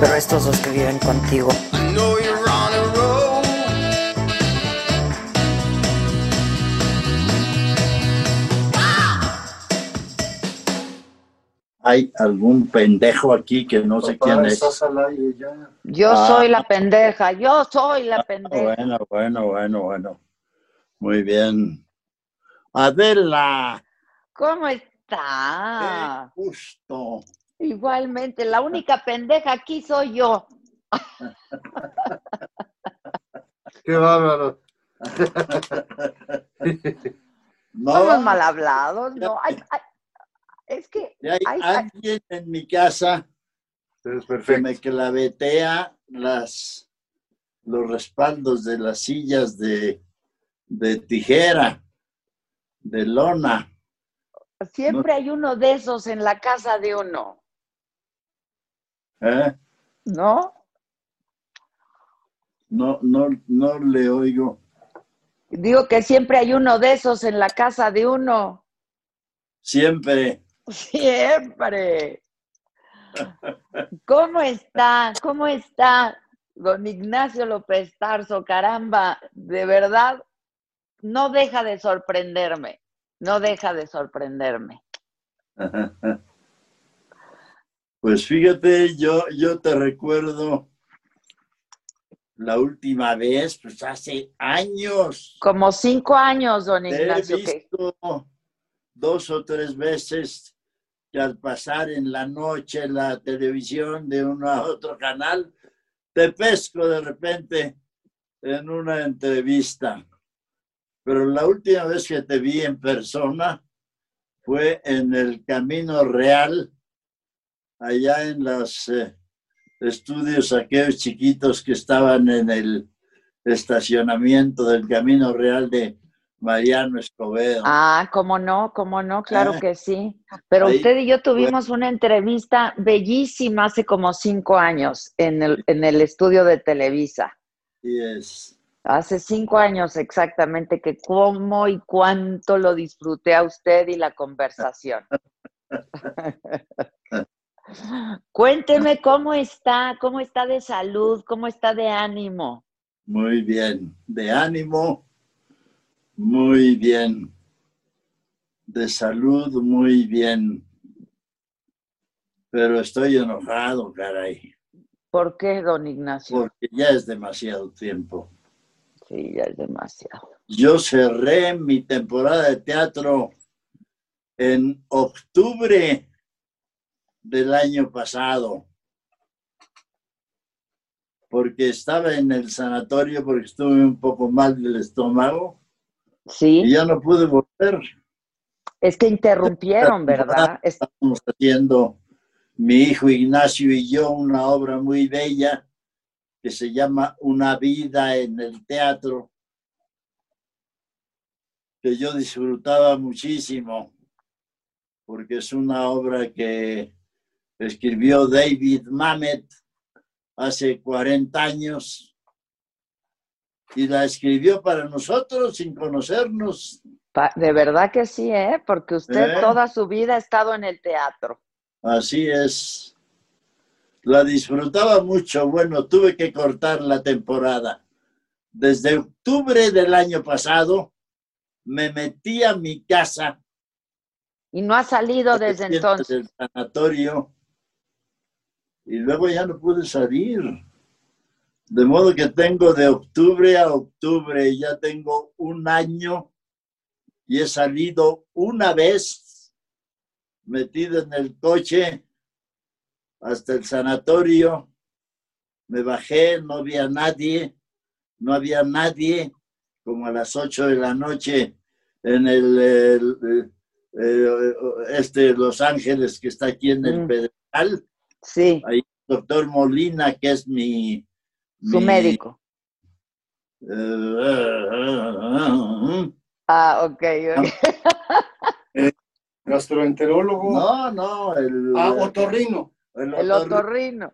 Pero estos dos que viven contigo. Hay algún pendejo aquí que no sé quién es. Yo Ah. soy la pendeja, yo soy la pendeja. Bueno, bueno, bueno, bueno. Muy bien. Adela, ¿Cómo qué está? gusto. Igualmente, la única pendeja aquí soy yo. Qué bárbaro. Somos No, mal hablados, no. Ay, ay, es que y hay ay, ay. alguien en mi casa Es que me clavetea las, los respaldos de las sillas de, de tijera, de lona. siempre hay uno de esos en la casa de uno, ¿eh? ¿no? No, no, no le oigo. Digo que siempre hay uno de esos en la casa de uno. Siempre. Siempre. ¿Cómo está? ¿Cómo está don Ignacio López Tarso? Caramba, de verdad, no deja de sorprenderme. No deja de sorprenderme. Pues fíjate, yo, yo te recuerdo la última vez, pues hace años. Como cinco años, don Te he Ignacio. que- visto dos o tres veces que al pasar en la noche la televisión de uno a otro canal, te pesco de repente en una entrevista. Pero la última vez que te vi en persona fue en el Camino Real, allá en los eh, estudios aquellos chiquitos que estaban en el estacionamiento del Camino Real de Mariano Escobedo. Ah, cómo no, cómo no, claro Ah. que sí. Pero Ahí usted y yo tuvimos una entrevista bellísima hace como cinco años en el, en el estudio de Televisa. Y es, Hace cinco años exactamente, que cómo y cuánto lo disfruté a usted y la conversación. Cuénteme cómo está, cómo está de salud, cómo está de ánimo. muy bien, de ánimo, muy bien, de salud, muy bien. Pero estoy enojado, caray, ¿Por qué, don Ignacio? porque ya es demasiado tiempo. Sí, ya es demasiado. Yo cerré mi temporada de teatro en octubre del año pasado, porque estaba en el sanatorio porque estuve un poco mal del estómago y Sí, ya no pude volver. es que interrumpieron, ¿verdad? Es- Estamos haciendo mi hijo Ignacio y yo una obra muy bella que se llama Una vida en el teatro, que yo disfrutaba muchísimo, porque es una obra que escribió David Mamet hace 40 años y la escribió para nosotros sin conocernos. de verdad que sí, ¿eh? Porque usted ¿Eh? toda su vida ha estado en el teatro. Así es. La disfrutaba mucho. Bueno, tuve que cortar la temporada. Desde octubre del año pasado me metí a mi casa Y no ha salido desde entonces. del sanatorio y luego ya no pude salir. De modo que tengo de octubre a octubre, ya tengo un año y he salido una vez metido en el coche hasta el sanatorio. Me bajé, no había nadie, no había nadie, como a las 8 de la noche en el, el- eh, este Los Ángeles que está aquí en el Mm. Pedregal, Sí, ahí doctor Molina, que es mi, su mi, médico. eh, Ah, ok. ok. Gastroenterólogo. no, no, el, Ah, otorrino. el El otor- otorrino.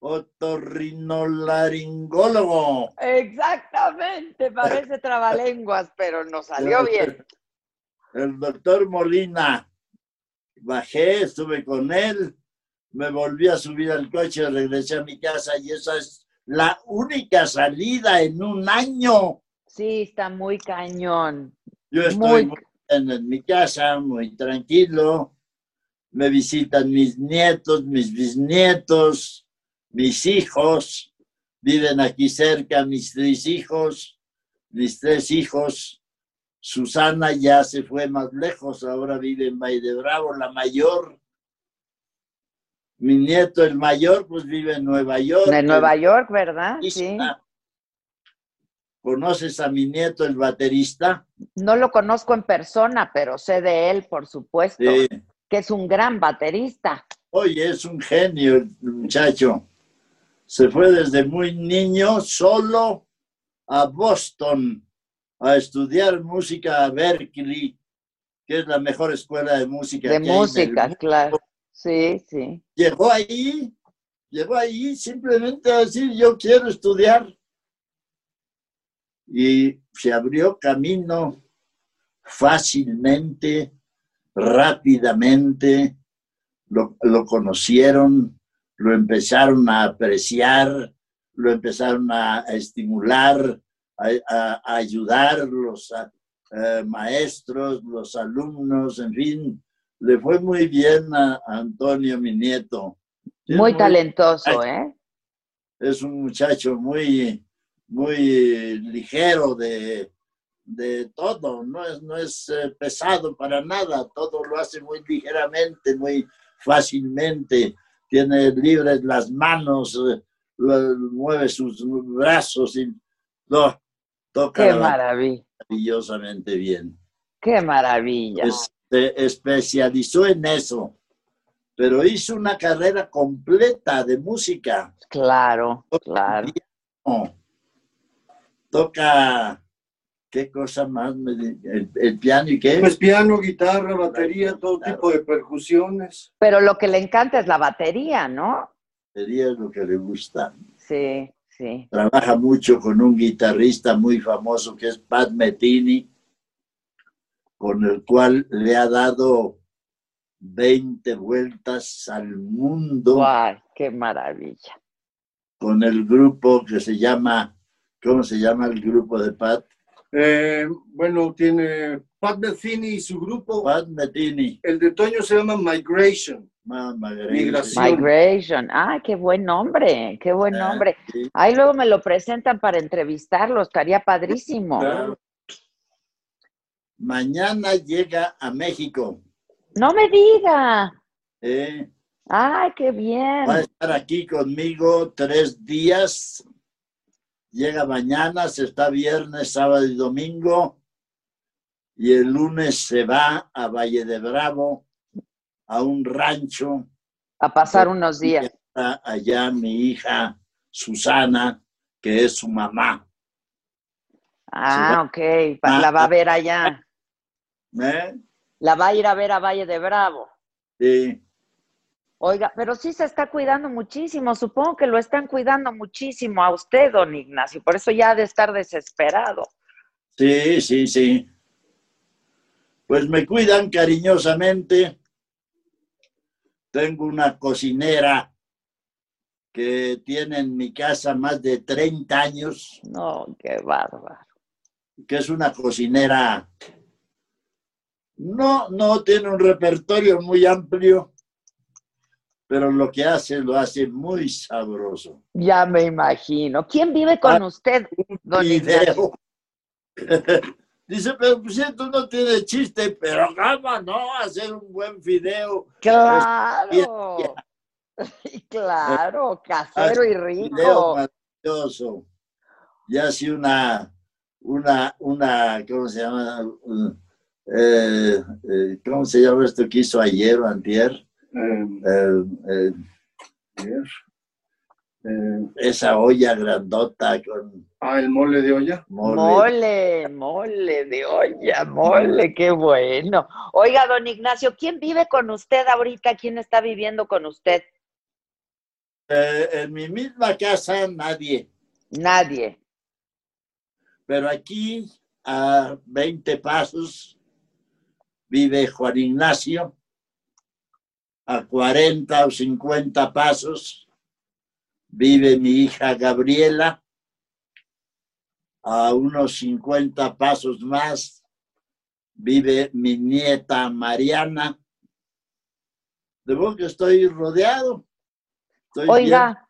otorrinolaringólogo. Exactamente, parece trabalenguas, pero nos salió bien. El doctor Molina. Bajé, estuve con él, me volví a subir al coche, regresé a mi casa y esa es la única salida en un año. Sí, está muy cañón. Yo estoy Muy- muy bien en mi casa, muy tranquilo. Me visitan mis nietos, mis bisnietos, mis hijos. Viven aquí cerca mis tres hijos, mis tres hijos. Susana ya se fue más lejos, ahora vive en Valle de Bravo, la mayor. Mi nieto, el mayor, pues vive en Nueva York. De Nueva York, ¿verdad? Sí. ¿Conoces a mi nieto, el baterista? No lo conozco en persona, pero sé de él, por supuesto, Sí. que es un gran baterista. Oye, es un genio el muchacho. Se fue desde muy niño solo a Boston a estudiar música a Berkeley, que es la mejor escuela de música. De en música, claro. Sí, sí. Llegó ahí, llegó ahí simplemente a decir, yo quiero estudiar. Y se abrió camino fácilmente, rápidamente, lo, lo conocieron, lo empezaron a apreciar, lo empezaron a, estimular, a, ayudar los eh, maestros, los alumnos, en fin, le fue muy bien a, Antonio, mi nieto. Es Muy talentoso, ¿eh? es un muchacho muy, muy ligero de, de todo, no es, no es eh, pesado para nada, todo lo hace muy ligeramente, muy fácilmente, tiene libres las manos, eh, mueve sus brazos y lo toca Qué la- maravilla, maravillosamente bien. qué maravilla. Es- se especializó en eso, pero hizo una carrera completa de música. Claro, claro. Toca, ¿qué cosa más? El, el piano y qué? Pues piano, guitarra, batería, todo tipo de percusiones. Pero lo que le encanta es la batería, ¿no? Sería lo que le gusta. Sí, sí. Trabaja mucho con un guitarrista muy famoso que es Pat Metini, con el cual le ha dado 20 vueltas al mundo Guay, qué maravilla. con el grupo que se llama, ¿cómo se llama el grupo de Pat? Eh, bueno, tiene Pat Metheny y su grupo. Pat Metini. El de Toño se llama Migration. Migración. Migration. Ah, qué buen nombre, qué buen Ah, nombre. sí. Ahí luego me lo presentan para entrevistarlo, estaría padrísimo. Claro. Mañana llega a México. No me diga. ¿eh? Ay, qué bien. Va a estar aquí conmigo tres días. Llega mañana, se está viernes, sábado y domingo. Y el lunes se va a Valle de Bravo, a un rancho. A pasar unos días. Está allá mi hija Susana, que es su mamá. Ah, ok. Ah, La va a ah. ver allá. ¿Eh? La va a ir a ver a Valle de Bravo. Sí. Oiga, pero sí se está cuidando muchísimo. Supongo que lo están cuidando muchísimo a usted, don Ignacio. Por eso ya ha de estar desesperado. Sí, sí, sí. Pues me cuidan cariñosamente. Tengo una cocinera que tiene en mi casa más de 30 años, No, qué bárbaro. que es una cocinera. No, no tiene un repertorio muy amplio, pero lo que hace lo hace muy sabroso. Ya me imagino. ¿Quién vive con Ah, usted, don? Fideo. Dice, pero pues esto no tiene chiste, pero cómo no hacer un buen fideo. Claro. Claro, casero y Video rico. maravilloso. Y hace una, una, una, ¿cómo se llama? Un- eh, eh, ¿Cómo se llama esto que hizo ayer o antier? Eh, Eh, eh, ayer. Eh, esa olla grandota con ah, el mole de olla. mole. Mole, mole de olla, mole, qué bueno. Oiga, don Ignacio, ¿quién vive con usted ahorita? ¿Quién está viviendo con usted? Eh, en mi misma casa nadie, Nadie. pero aquí a 20 pasos vive Juan Ignacio, a 40 o 50 pasos vive mi hija Gabriela, a unos 50 pasos más vive mi nieta Mariana. De modo que estoy rodeado. Estoy Oiga.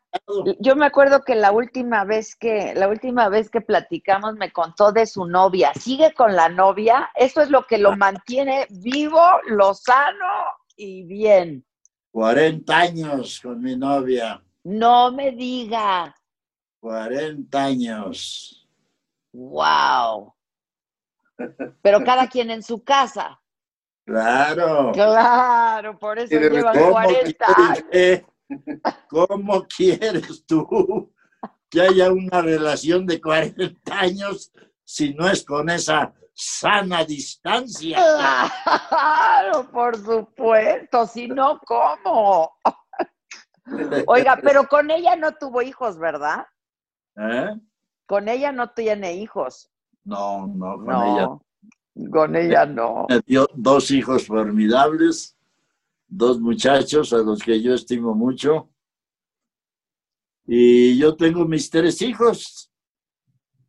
Yo me acuerdo que la última vez que la última vez que platicamos me contó de su novia. ¿Sigue con la novia? Eso es lo que lo mantiene vivo, lo sano y bien. 40 años con mi novia, No me diga. 40 años. Wow. Pero cada quien en su casa. Claro. Claro, por eso llevan ¿Cómo 40 años. ¿Cómo quieres tú que haya una relación de 40 años si no es con esa sana distancia? Claro, por supuesto, si no, ¿cómo? Oiga, pero con ella no tuvo hijos, ¿verdad? ¿Eh? Con ella no tiene hijos. No, no, con No, ella. con ella no. Me dio dos hijos formidables, dos muchachos a los que yo estimo mucho. Y yo tengo mis tres hijos.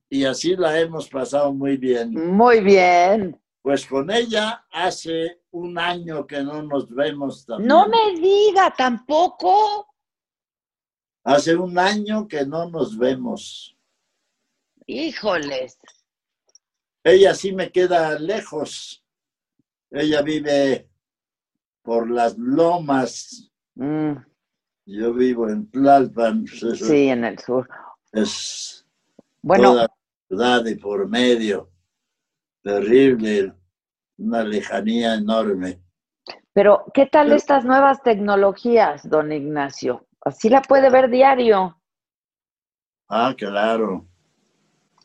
Y así la hemos pasado muy bien. Muy bien. Pues con ella hace un año que no nos vemos también. No me diga tampoco. Hace un año que no nos vemos. Híjoles. Ella sí me queda lejos. Ella vive por las lomas. Mm, Yo vivo en Tlalpan. sí, en el sur. Es Bueno, toda la ciudad de por medio. Terrible. Una lejanía enorme. pero ¿qué tal pero- estas nuevas tecnologías, don Ignacio? Así la puede ver diario. Ah, claro.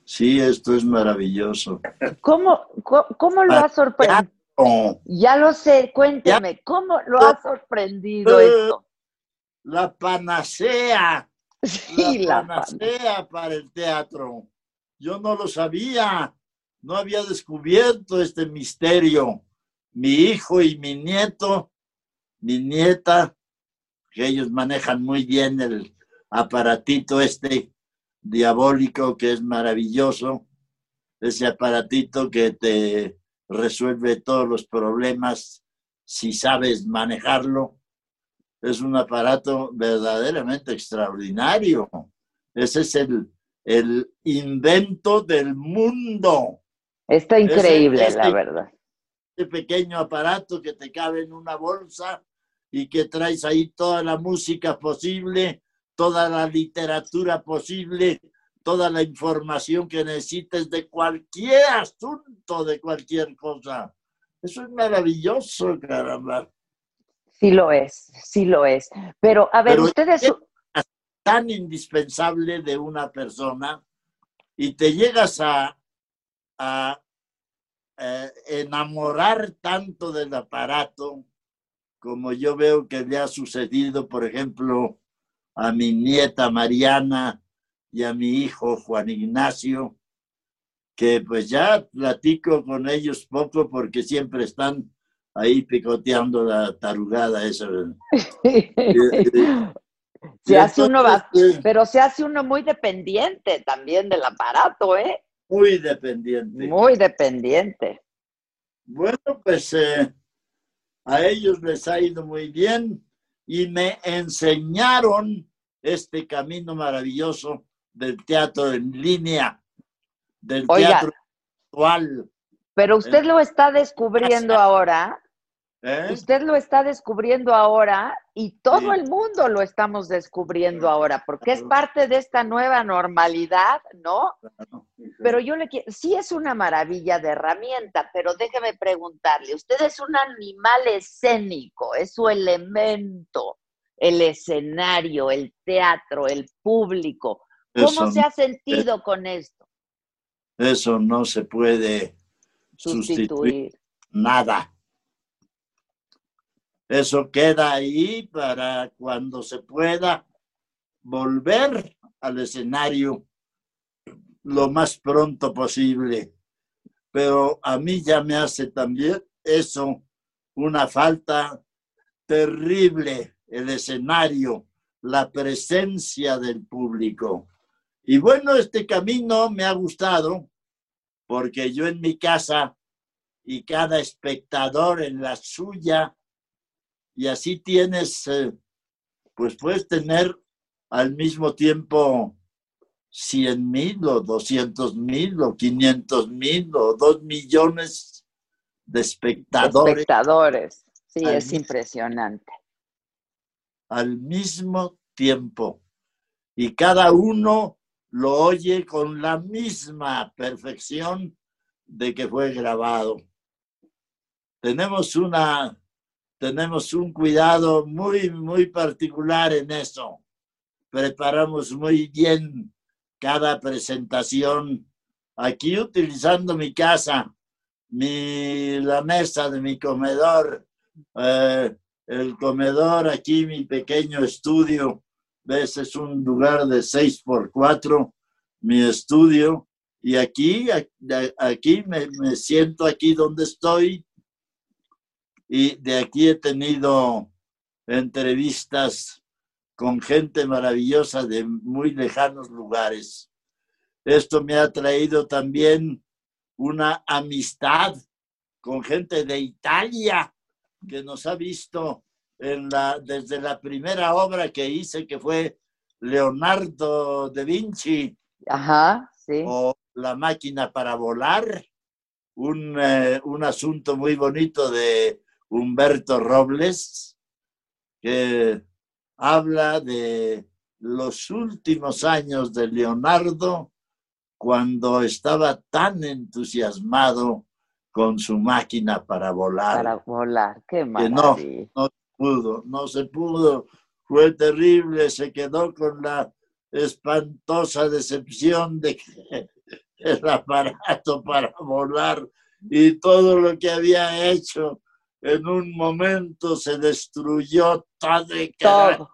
Sí, esto es maravilloso. ¿Cómo, co- cómo lo Ah, ha sorprendido? Oh, Ya lo sé, cuénteme, ¿cómo lo ha sorprendido Eh, esto? la panacea. Sí, la la pan- panacea para el teatro. Yo no lo sabía, no había descubierto este misterio. Mi hijo y mi nieto, mi nieta, que ellos manejan muy bien el aparatito este diabólico que es maravilloso, ese aparatito que te resuelve todos los problemas si sabes manejarlo. Es un aparato verdaderamente extraordinario. Ese es el, el invento del mundo. Está increíble, ese- la verdad. Este pequeño aparato que te cabe en una bolsa y que traes ahí toda la música posible, toda la literatura posible, toda la información que necesites de cualquier asunto, de cualquier cosa. Eso es maravilloso, caramba. Sí lo es, sí lo es. Pero, a ver, Pero- ustedes, tan indispensable de una persona y te llegas a, a, eh, enamorar tanto del aparato como yo veo que le ha sucedido, por ejemplo, a mi nieta Mariana y a mi hijo Juan Ignacio, que pues ya platico con ellos poco porque siempre están ahí picoteando la tarugada esa. Eh, Se Y hace uno, eh, pero se hace uno muy dependiente también del aparato, ¿eh? muy dependiente. Muy dependiente. Bueno, pues eh, a ellos les ha ido muy bien y me enseñaron este camino maravilloso del teatro en línea, del Oiga. teatro actual. Pero usted lo está descubriendo ahora, ¿eh? usted lo está descubriendo ahora y todo Sí. el mundo lo estamos descubriendo ahora, porque es parte de esta nueva normalidad, ¿no? Pero yo le quiero, sí es una maravilla de herramienta, pero déjeme preguntarle, usted es un animal escénico, es su elemento, el escenario, el teatro, el público. ¿Cómo Eso, se ha sentido con esto? eso no se puede sustituir Sustituir. nada. Eso queda ahí para cuando se pueda volver al escenario lo más pronto posible. Pero a mí ya me hace también eso una falta terrible, el escenario, la presencia del público. Y bueno, este camino me ha gustado porque yo en mi casa y cada espectador en la suya, y así tienes, eh, pues puedes tener al mismo tiempo 100 mil o 200 mil o 500 mil o 2 millones de espectadores Espectadores. Sí, Al es impresionante. al mismo tiempo. Y cada uno lo oye con la misma perfección de que fue grabado. Tenemos una, tenemos un cuidado muy, muy particular en eso. Preparamos muy bien cada presentación. Aquí utilizando mi casa, mi, la mesa de mi comedor, eh, el comedor aquí, mi pequeño estudio. ¿Ves? Es un lugar de 6 por 4 mi estudio. Y aquí, aquí me, me siento aquí donde estoy. Y de aquí he tenido entrevistas con gente maravillosa de muy lejanos lugares. Esto me ha traído también una amistad con gente de Italia que nos ha visto en la, desde la primera obra que hice, que fue Leonardo da Vinci Ajá, sí. o La máquina para volar, un, eh, un asunto muy bonito de Humberto Robles, que habla de los últimos años de Leonardo cuando estaba tan entusiasmado con su máquina para volar. Para volar. Qué no. maravilla. Pudo, no se pudo, fue terrible, se quedó con la espantosa decepción de que el aparato para volar y todo lo que había hecho en un momento se destruyó todo de cara- Todo.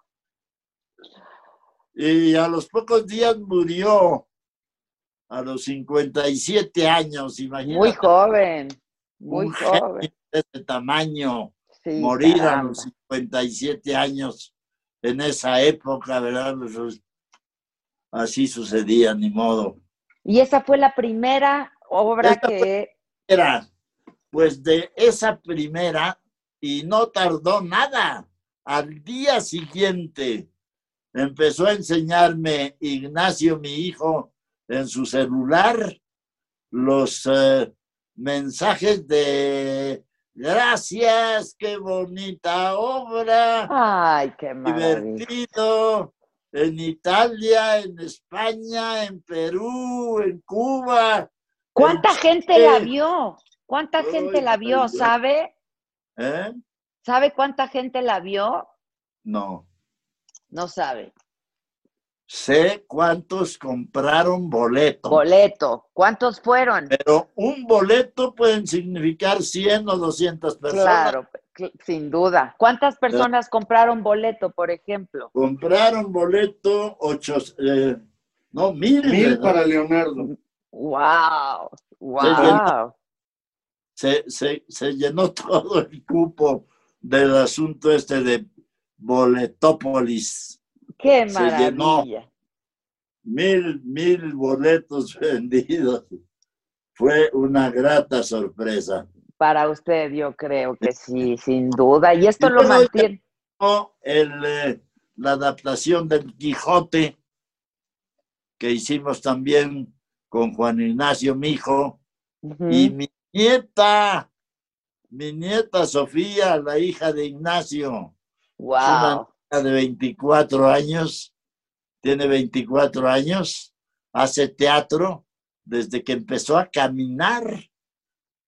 y a los pocos días murió a los 57 años, imagínate. Muy joven. Muy un joven. de ese tamaño Sí, morir a los 57 años en esa época, ¿verdad? Pues, así sucedía, ni modo. Y esa fue la primera obra Esa que. Era, pues de esa primera, y no tardó nada. Al día siguiente empezó a enseñarme Ignacio, mi hijo, en su celular, los eh, mensajes de gracias, qué bonita obra. Ay, qué maravilla. divertido en Italia, en España, en Perú, en Cuba. ¿Cuánta en gente la vio? ¿Cuánta Ay, gente la vio? ¿Sabe? ¿Eh? ¿Sabe cuánta gente la vio? No. No sabe. Sé cuántos compraron boleto, Boleto. ¿Cuántos fueron? pero un boleto pueden significar 100 o 200 personas. Claro, cl- sin duda. ¿Cuántas personas compraron boleto, por ejemplo? Compraron boleto, ocho, eh, no, mil. Mil ¿verdad? para Leonardo. ¡Wow! llenó. ¡Wow! se, se, se llenó todo el cupo del asunto este de Boletópolis. Qué Se maravilla. mil, mil boletos vendidos. Fue una grata sorpresa. Para usted, yo creo que sí, sin duda. Y esto Y lo mantiene. El, eh, la adaptación del Quijote que hicimos también con Juan Ignacio Mijo Ujú. y mi nieta, mi nieta Sofía, la hija de Ignacio, Wow. De 24 años, tiene 24 años, hace teatro desde que empezó a caminar.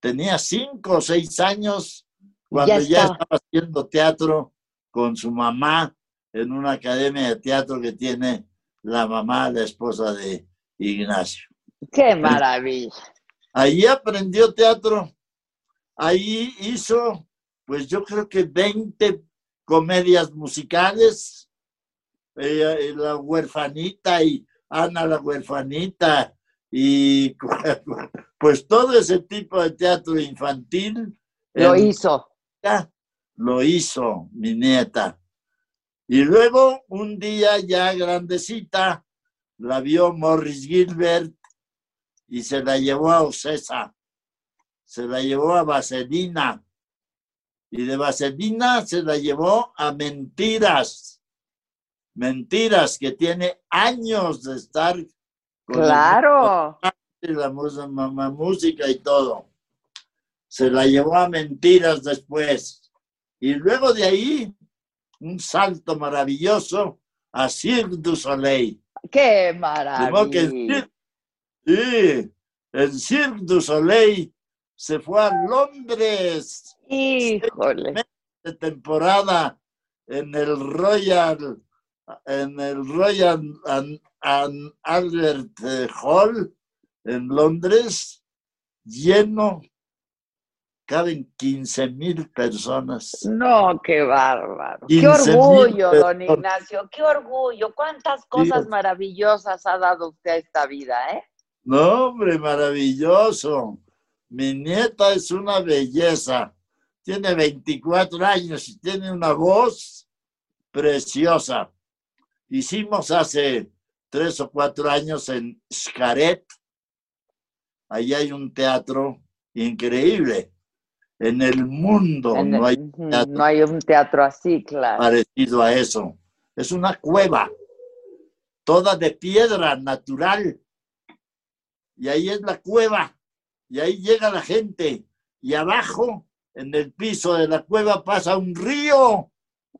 Tenía cinco o seis años cuando ya, estaba. estaba haciendo teatro con su mamá en una academia de teatro que tiene la mamá, la esposa de Ignacio. Qué maravilla. Ahí aprendió teatro. Ahí hizo, pues yo creo que 20 comedias musicales. Eh, la huerfanita y Ana la huerfanita y pues todo ese tipo de teatro infantil. Lo hizo. lo hizo mi nieta. Y luego un día ya grandecita, la vio Morris Gilbert y se la llevó a Ocesa, se la llevó a Vaselina y de Vaselina se la llevó a Mentiras, Mentiras que tiene años de estar con Claro. y la ma- ma- música y todo. Se la llevó a mentiras después. Y luego de ahí, un salto maravilloso a Cirque du Soleil. Qué que maravilla. Cirque, sí, el Cirque du Soleil se fue a Londres Híjole. de temporada en el Royal, en el Royal An- An- Albert eh, Hall en Londres, lleno, caben 15 mil personas. No, qué bárbaro. Qué 15,000 orgullo, don. Ignacio, qué orgullo. Cuántas cosas maravillosas ha dado usted a esta vida, ¿eh? No, hombre, maravilloso. Mi nieta es una belleza. Tiene 24 años y tiene una voz preciosa. Hicimos hace tres o cuatro años en Xcaret. Allí hay un teatro increíble. En el mundo En- no hay teatro no hay un teatro así, claro. parecido a eso. Es una cueva, toda de piedra natural. Y ahí es la cueva. Y ahí llega la gente. Y abajo, en el piso de la cueva, pasa un río.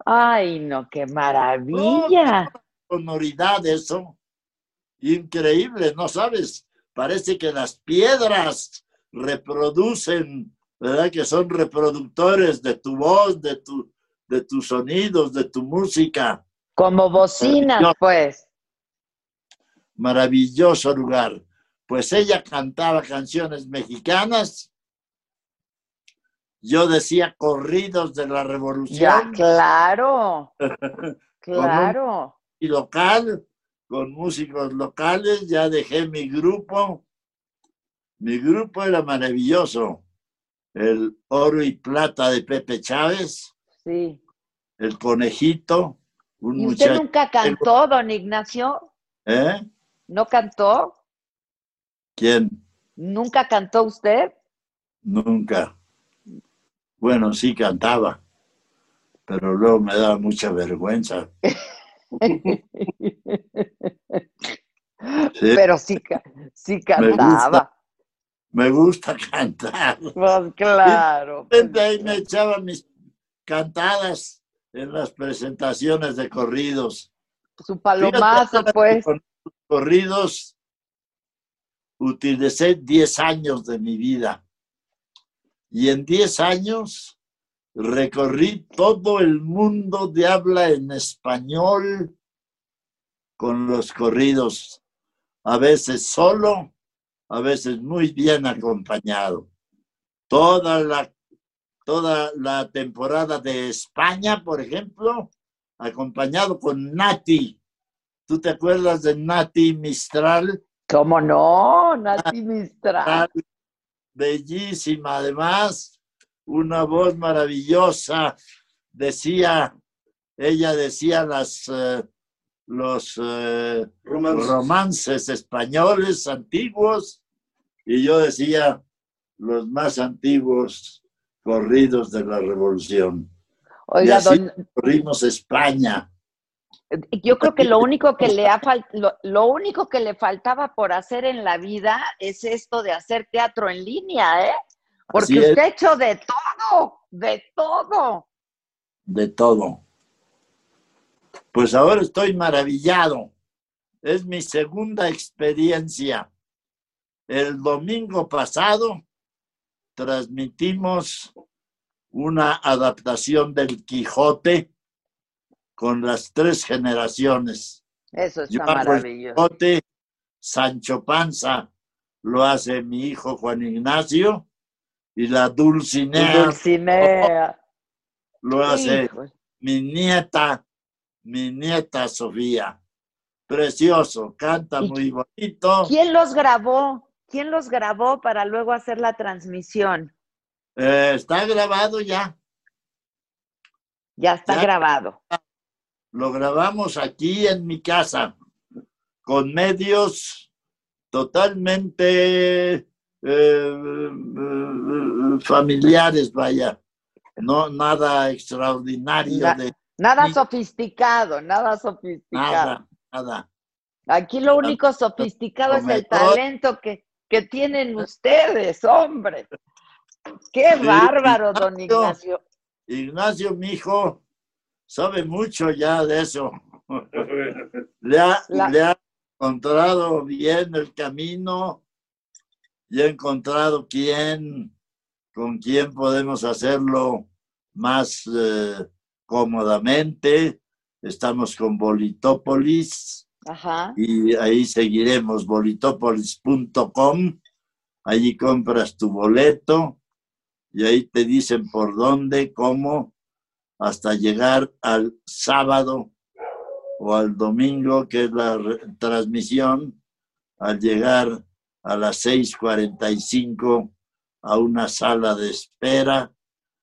Ay, no, qué maravilla. Sonoridad eso. Increíble, ¿no sabes? Parece que las piedras reproducen, ¿verdad? Que son reproductores de tu voz, de, tu, de tus sonidos, de tu música. Como bocinas, pues. maravilloso lugar. Pues ella cantaba canciones mexicanas, yo decía corridos de la Ya, revolución claro. Claro. y local, con músicos locales, ya dejé mi grupo. Mi grupo era maravilloso. El oro y plata de Pepe Chávez, Sí. el conejito, un ¿Y usted muchacho. nunca cantó, don Ignacio? ¿Eh? ¿No cantó? ¿Quién? ¿Nunca cantó usted? Nunca. Bueno, sí cantaba, pero luego me daba mucha vergüenza. Sí, Pero sí, sí cantaba. me gusta cantar. Pues claro. De repente ahí me echaba mis cantadas en las presentaciones de corridos. Su palomazo, Fíjate, pues. Con corridos utilicé 10 años de mi vida. Y en 10 años recorrí todo el mundo de habla en español con los corridos, a veces solo, a veces muy bien acompañado. Toda la, toda la temporada de España, por ejemplo, acompañado con Nati. ¿Tú te acuerdas de Nati Mistral? ¿Cómo no? Nati Mistral. Ah, bellísima además, una voz maravillosa. Decía, ella decía las, eh, los eh, Romances. romances españoles antiguos y yo decía los más antiguos corridos de la revolución. Oiga, y así don, corrimos España. Yo creo que lo único que le ha fal- lo, lo único que le faltaba por hacer en la vida es esto de hacer teatro en línea, ¿eh? Porque usted ha hecho de todo, de todo. de todo. Pues ahora estoy maravillado. Es mi segunda experiencia. El domingo pasado transmitimos una adaptación del Quijote con las tres generaciones. Eso Yo está el maravilloso. Quijote, Sancho Panza lo hace mi hijo Juan Ignacio y la Dulcinea Dulcinea. lo hace Hijo, mi nieta, mi nieta Sofía. Precioso, canta ¿Y muy bonito. ¿Quién los grabó? ¿Quién los grabó para luego hacer la transmisión? Eh, está grabado ya. Ya está Ya. grabado. Lo grabamos aquí en mi casa con medios totalmente eh, eh, familiares, vaya. No, nada extraordinario Na- de Nada sofisticado, nada sofisticado. nada, nada. Aquí lo único sofisticado es el talento que, que tienen ustedes, hombre. Qué bárbaro, don Ignacio. Ignacio. Ignacio, mi hijo, sabe mucho ya de eso. Le ha, La- le ha encontrado bien el camino y ha encontrado quién, con quién podemos hacerlo más eh, cómodamente. Estamos con Bolitópolis Ajá. y ahí seguiremos bolitopolis.com. Allí compras tu boleto y ahí te dicen por dónde, cómo, hasta llegar al sábado o al domingo, que es la transmisión, al llegar a las 6:45 a una sala de espera.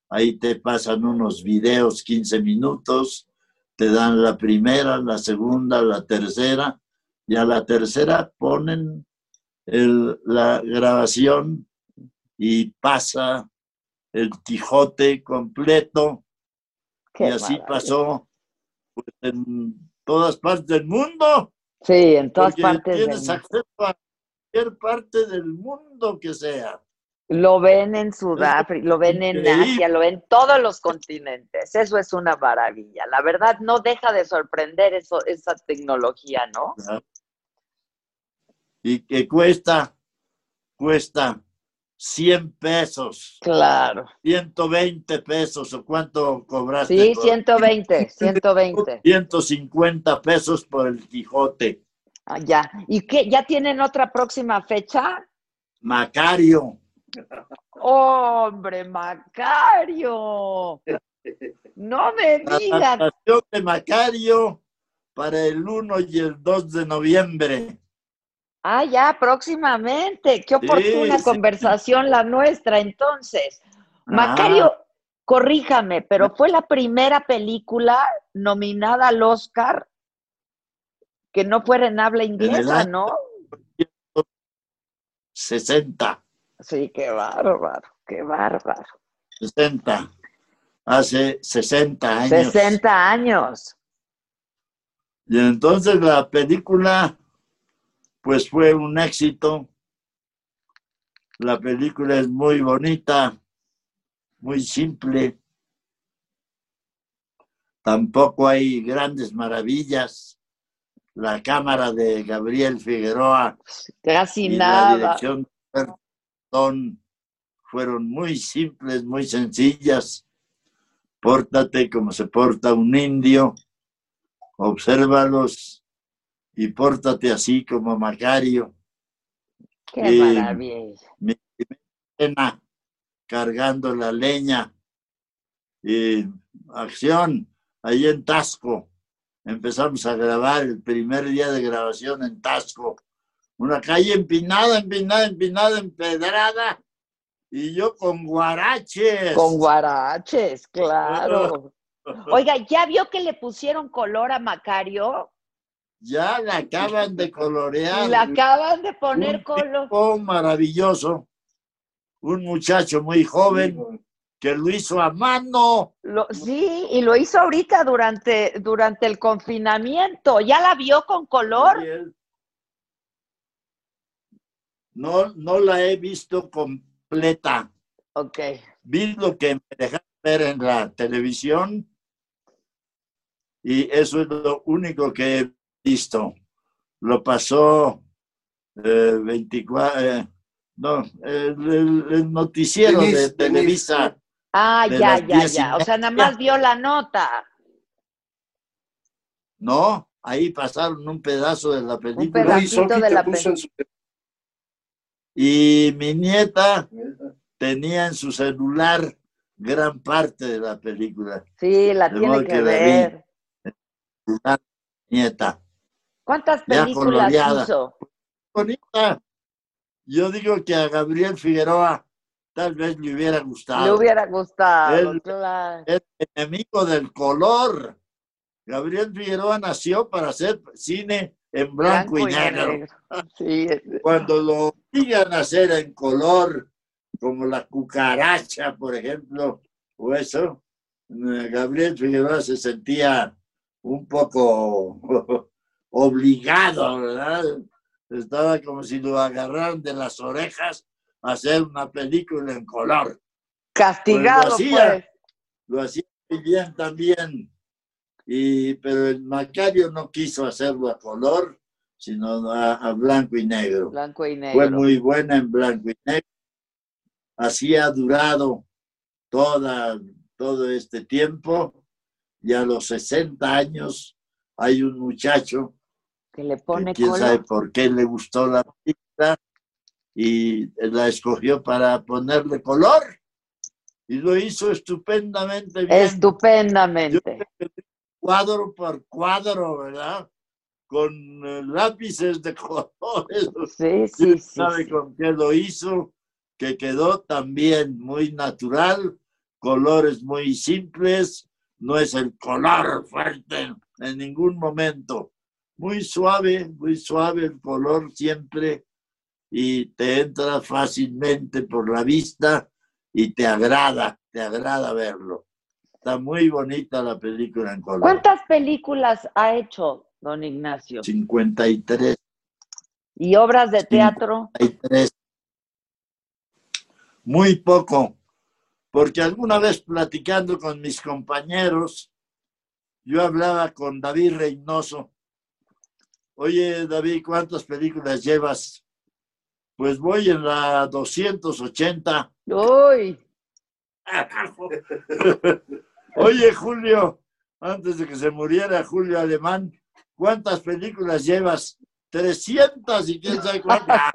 Ahí te pasan unos videos, 15 minutos, te dan la primera, la segunda, la tercera, y a la tercera ponen la grabación y pasa el Quijote completo Qué y así maravilla. pasó pues, en todas partes del mundo. Sí, en todas partes del tienes mundo. acceso a cualquier parte del mundo que sea. Lo ven en Sudáfrica, lo ven en. Asia, lo ven en todos los continentes. Eso es una maravilla. La verdad, no deja de sorprender eso, esa tecnología, ¿no? Y que cuesta, cuesta 100 pesos, Claro. 120 pesos, o cuánto cobraste. Sí, por- 120, 120. 150 pesos por el Quijote. Ah, ya. ¿Y qué? ¿Ya tienen otra próxima fecha? Macario. ¡Hombre, Macario! No me La digan. adaptación de Macario para el 1 y el 2 de noviembre. Ah, ya, próximamente. Qué oportuna sí. conversación la nuestra, entonces. Macario, corríjame, pero fue la primera película nominada al Oscar que no fuera en habla inglesa, ¿no? 60, Sí, qué bárbaro, qué bárbaro. 60. Hace 60 años. 60 años. Y entonces la película, pues fue un éxito. La película es muy bonita, muy simple. Tampoco hay grandes maravillas. La cámara de Gabriel Figueroa Casi y la nada. dirección de Bertón fueron muy simples, muy sencillas. Pórtate como se porta un indio, obsérvalos y pórtate así como Macario. Qué Eh, maravilla. Mi cargando la leña y acción ahí en Tasco. Empezamos a grabar el primer día de grabación en Tasco. Una calle empinada, empinada, empinada, empedrada. Y yo con guaraches. Con guaraches, claro. Oiga, ¿ya vio que le pusieron color a Macario? Ya la acaban de colorear. Y la acaban de poner color. tipo maravilloso. Un muchacho muy joven que lo hizo a mano. Lo- sí, y lo hizo ahorita durante, durante el confinamiento. ¿Ya la vio con color? No, no la he visto completa. Ok. Vi lo que me dejaron ver en la televisión y eso es lo único que he visto. Lo pasó eh, 24, eh, no, el, el- el noticiero Denise, de Televisa. Ah, De ya, ya, ya. O sea, nada más vio la nota. No, ahí pasaron un pedazo de la Un película. Soki de la su- Y mi nieta tenía en su celular gran parte de la película. Sí, la De tiene que que la vi. ver. La nieta. ¿Cuántas películas hizo? Bonita. Yo digo que a Gabriel Figueroa tal vez le hubiera gustado. Le hubiera gustado, Él- claro. Es enemigo del color. Gabriel Figueroa nació para hacer cine en blanco, y negro. Sí, es- Cuando lo obligan a hacer en color, como la cucaracha, por ejemplo, o eso, eh, Gabriel Figueroa se sentía un poco obligado, ¿verdad? Estaba como si lo agarraran de las orejas a hacer una película en color. castigado, Pues lo pues. hacía. Lo hacía muy bien también. Y, pero el Macario no quiso hacerlo a color, sino a, a blanco y negro. Blanco y Fue negro. muy buena en blanco y negro. Así ha durado toda, todo este tiempo. Y a los 60 años hay un muchacho Que le pone quién sabe por qué le gustó la película y la escogió para ponerle color. Y lo hizo estupendamente bien. Estupendamente. cuadro por cuadro, ¿verdad? Con eh, lápices de colores. Sí, ¿Quién sí, sí. sabe sí. con qué lo hizo? Que quedó también muy natural, colores muy simples, no es el color fuerte en ningún momento. Muy suave, muy suave el color siempre y te entra fácilmente por la vista y te agrada, te agrada verlo. Está muy bonita la película en color. ¿Cuántas películas ha hecho don Ignacio? 53, ¿Y obras de teatro? 53. Muy poco, porque alguna vez platicando con mis compañeros, yo hablaba con David Reynoso. Oye, David, ¿cuántas películas llevas? Pues voy en la 280. Uy, Oye, Julio, antes de que se muriera Julio Alemán, ¿cuántas películas llevas? 300 y quién sabe cuántas.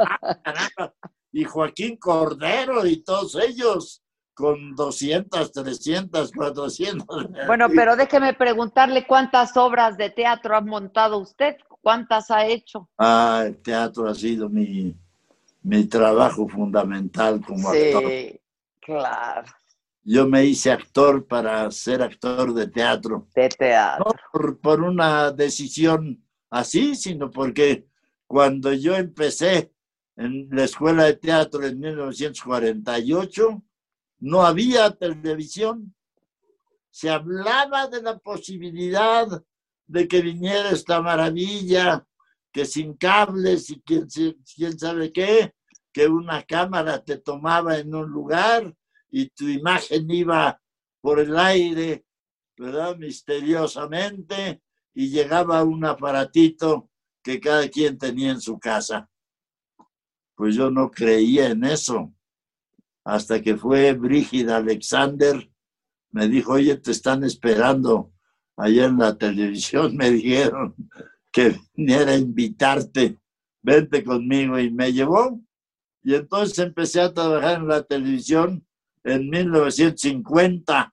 Ah. Y Joaquín Cordero y todos ellos con 200, 300, 400. bueno, pero déjeme preguntarle cuántas obras de teatro ha montado usted, cuántas ha hecho. Ah, el teatro ha sido mi, mi trabajo fundamental como actor. Sí, claro, Yo me hice actor para ser actor de teatro. de teatro. no por, por una decisión así, sino porque cuando yo empecé en la escuela de teatro en 1948, no había televisión. Se hablaba de la posibilidad de que viniera esta maravilla, que sin cables y quién, sabe qué, que una cámara te tomaba en un lugar y tu imagen iba por el aire ¿verdad? Misteriosamente, y llegaba un aparatito que cada quien tenía en su casa. Pues yo no creía en eso. Hasta que fue Brígida Alexander, me dijo, oye, te están esperando allá en la televisión, me dijeron que viniera a invitarte, vente conmigo, y me llevó. Y entonces empecé a trabajar en la televisión en 1950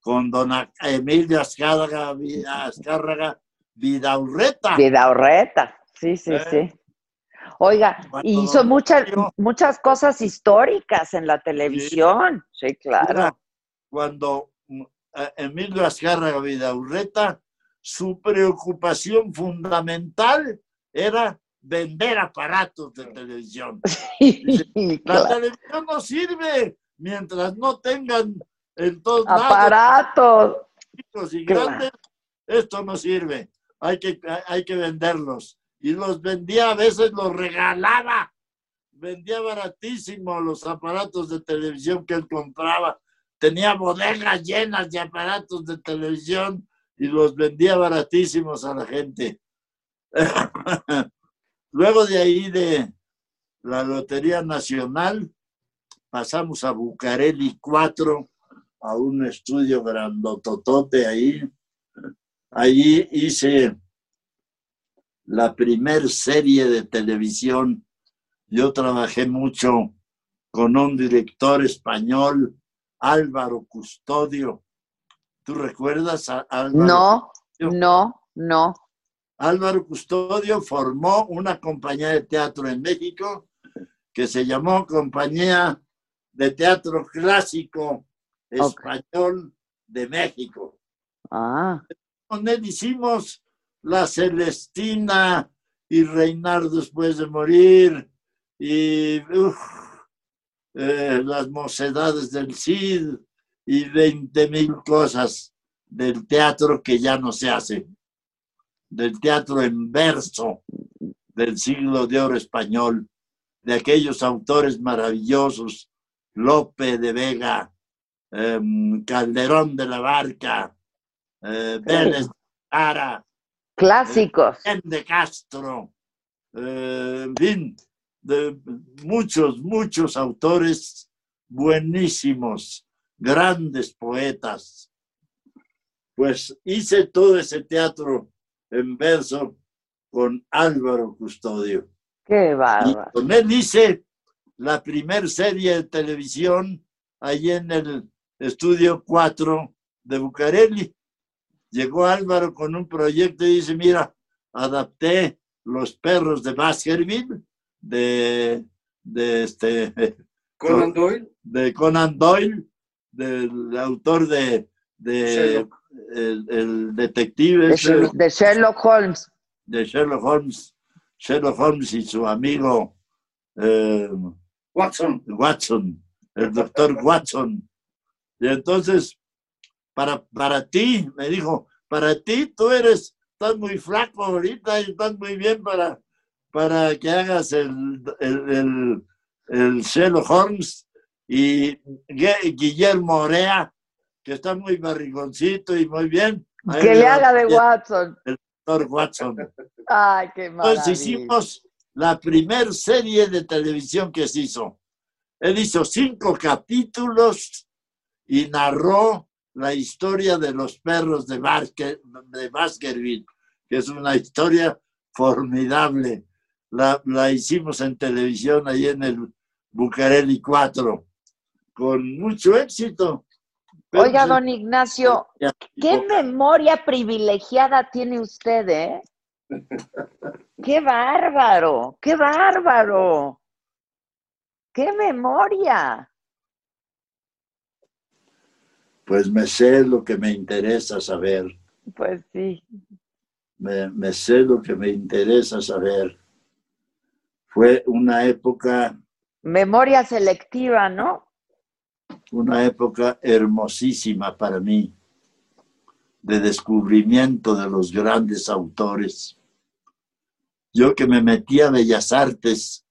con don Emilio Azcárraga, Azcárraga Vidaurreta. Vidaurreta, sí, sí, Eh. sí. Oiga, Cuando hizo muchas, muchas cosas históricas en la televisión. Sí, claro. Mira, Cuando Emilio Azcárraga Vidaurreta su preocupación fundamental era vender aparatos de televisión. Sí, La claro. televisión no sirve mientras no tengan en todos Aparatos. chicos y Claro. grandes, esto no sirve. Hay que, hay que venderlos. Y los vendía, a veces los regalaba. Vendía baratísimo los aparatos de televisión que él compraba. Tenía bodegas llenas de aparatos de televisión y los vendía baratísimos a la gente. Luego de ahí de la Lotería Nacional, pasamos a Bucareli 4, a un estudio grandototote ahí. Allí hice la primer serie de televisión. Yo trabajé mucho con un director español, Álvaro Custodio. ¿Tú recuerdas a Álvaro? No, Custodio? no, no. Álvaro Custodio formó una compañía de teatro en México que se llamó Compañía de Teatro Clásico Español de México. Ah, Con él hicimos La Celestina y Reinar después de morir y uf, eh, Las Mocedades del Cid y 20 mil cosas del teatro que ya no se hace, del teatro en verso del siglo de oro español, de aquellos autores maravillosos, Lope de Vega, em, Calderón de la Barca, eh, Vélez Ara, clásicos. Juan de Castro, eh, en fin, de muchos, muchos autores buenísimos, grandes poetas. Pues hice todo ese teatro en verso con Álvaro Custodio. Qué bárbaro. con él hice la primer serie de televisión allí en el estudio 4 de Bucareli. Llegó Álvaro con un proyecto y dice, mira, adapté Los perros de Baskerville de, de, este, Conan Doyle. de Conan Doyle, del autor de, de el, el detective De, ese Sher- de Sherlock Holmes. de Sherlock Holmes, Sherlock Holmes y su amigo eh, Watson. Watson, el doctor Watson. Y entonces, para, para ti, me dijo, para ti tú eres, estás muy flaco ahorita y estás muy bien para, para que hagas el, el, el, el Sherlock Holmes y Guillermo Orea, que está muy barrigoncito y muy bien. Que le haga de Watson. doctor Watson. Ay, qué Entonces hicimos la primer serie de televisión que se hizo. Él hizo cinco capítulos y narró la historia de los perros de Baskerville, que es una historia formidable. La, la hicimos en televisión ahí en el Bucareli 4, con mucho éxito. Pero Oiga, don Ignacio, qué memoria privilegiada tiene usted, ¿eh? ¡Qué bárbaro! ¡Qué bárbaro! ¡Qué memoria! Pues me sé lo que me interesa saber. Pues sí. me, me sé lo que me interesa saber. Fue una época, Memoria selectiva, ¿no? una época hermosísima para mí, de descubrimiento de los grandes autores. Yo que me metí a Bellas Artes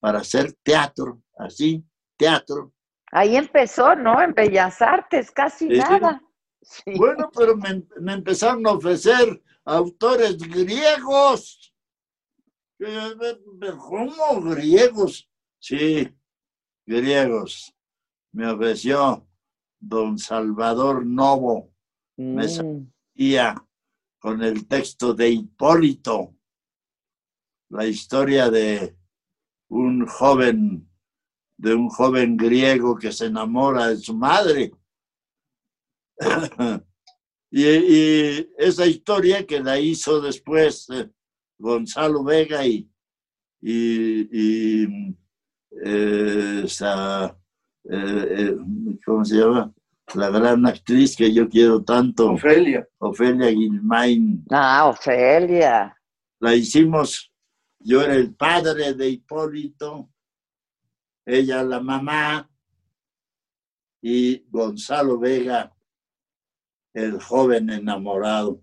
para hacer teatro, así, teatro. Ahí empezó, ¿no? En Bellas Artes, casi Sí. nada. Sí. Bueno, pero me, me empezaron a ofrecer autores griegos. ¿Cómo griegos? Sí, griegos. Me ofreció don Salvador Novo, me sa- Mm,ía con el texto de Hipólito, la historia de un joven, de un joven griego que se enamora de su madre. y, y esa historia que la hizo después eh, Gonzalo Vega y, y, y, eh, esa, eh, eh, ¿cómo se llama? la gran actriz que yo quiero tanto, Ofelia. Ofelia Guilmain. Ah, Ofelia. La hicimos, yo era el padre de Hipólito, ella la mamá y Gonzalo Vega, el joven enamorado.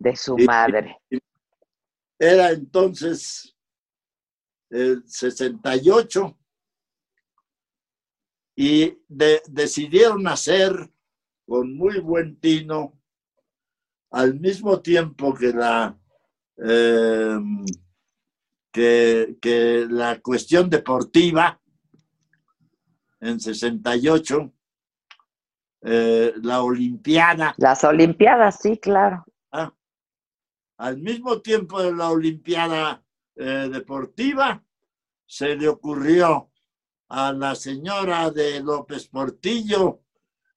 De su madre. Era entonces el 68 y de- decidieron hacer con muy buen tino al mismo tiempo que la eh, que, que la cuestión deportiva en 68 eh, la olimpiada Las Olimpiadas, sí, claro. Ah, al mismo tiempo de la Olimpiada eh, Deportiva, se le ocurrió a la señora de López Portillo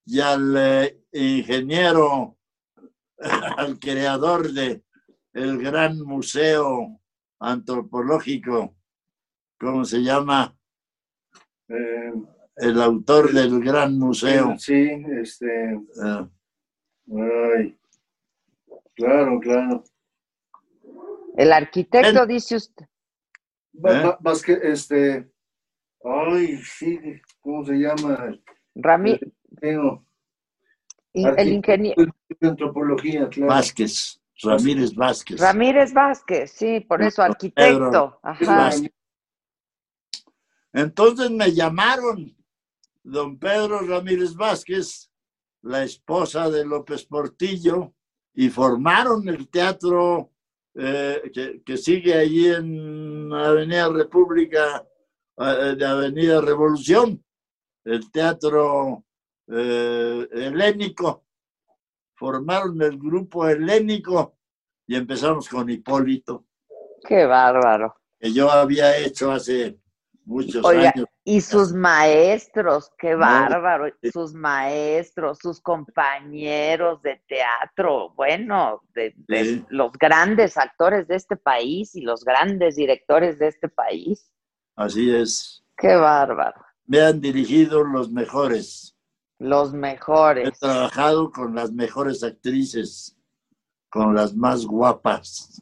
y al eh, ingeniero, al creador de el gran museo antropológico, ¿cómo se llama? Eh, El autor del gran museo. sí, este. eh, Ay. Claro, claro. El arquitecto, El- dice usted. ¿Eh? va- Vázquez, este. Ay, sí, ¿cómo se llama? Rami- Tengo y el ingeniero de antropología, claro. Vázquez, Ramírez Vázquez. Ramírez Vázquez, sí, por eso arquitecto. Ajá. Entonces me llamaron don Pedro Ramírez Vázquez, la esposa de López Portillo, y formaron el teatro eh, que, que sigue allí en Avenida República, eh, de Avenida Revolución, el teatro eh, helénico. Formaron el grupo helénico y empezamos con Hipólito, Qué bárbaro. que yo había hecho hace muchos Oiga, años. Y sus maestros, qué bárbaro. Sus maestros, sus compañeros de teatro, bueno, de, de Sí. los grandes actores de este país y los grandes directores de este país. Así es. Qué bárbaro. Me han dirigido los mejores. Los He mejores. trabajado con las mejores actrices, con las más guapas,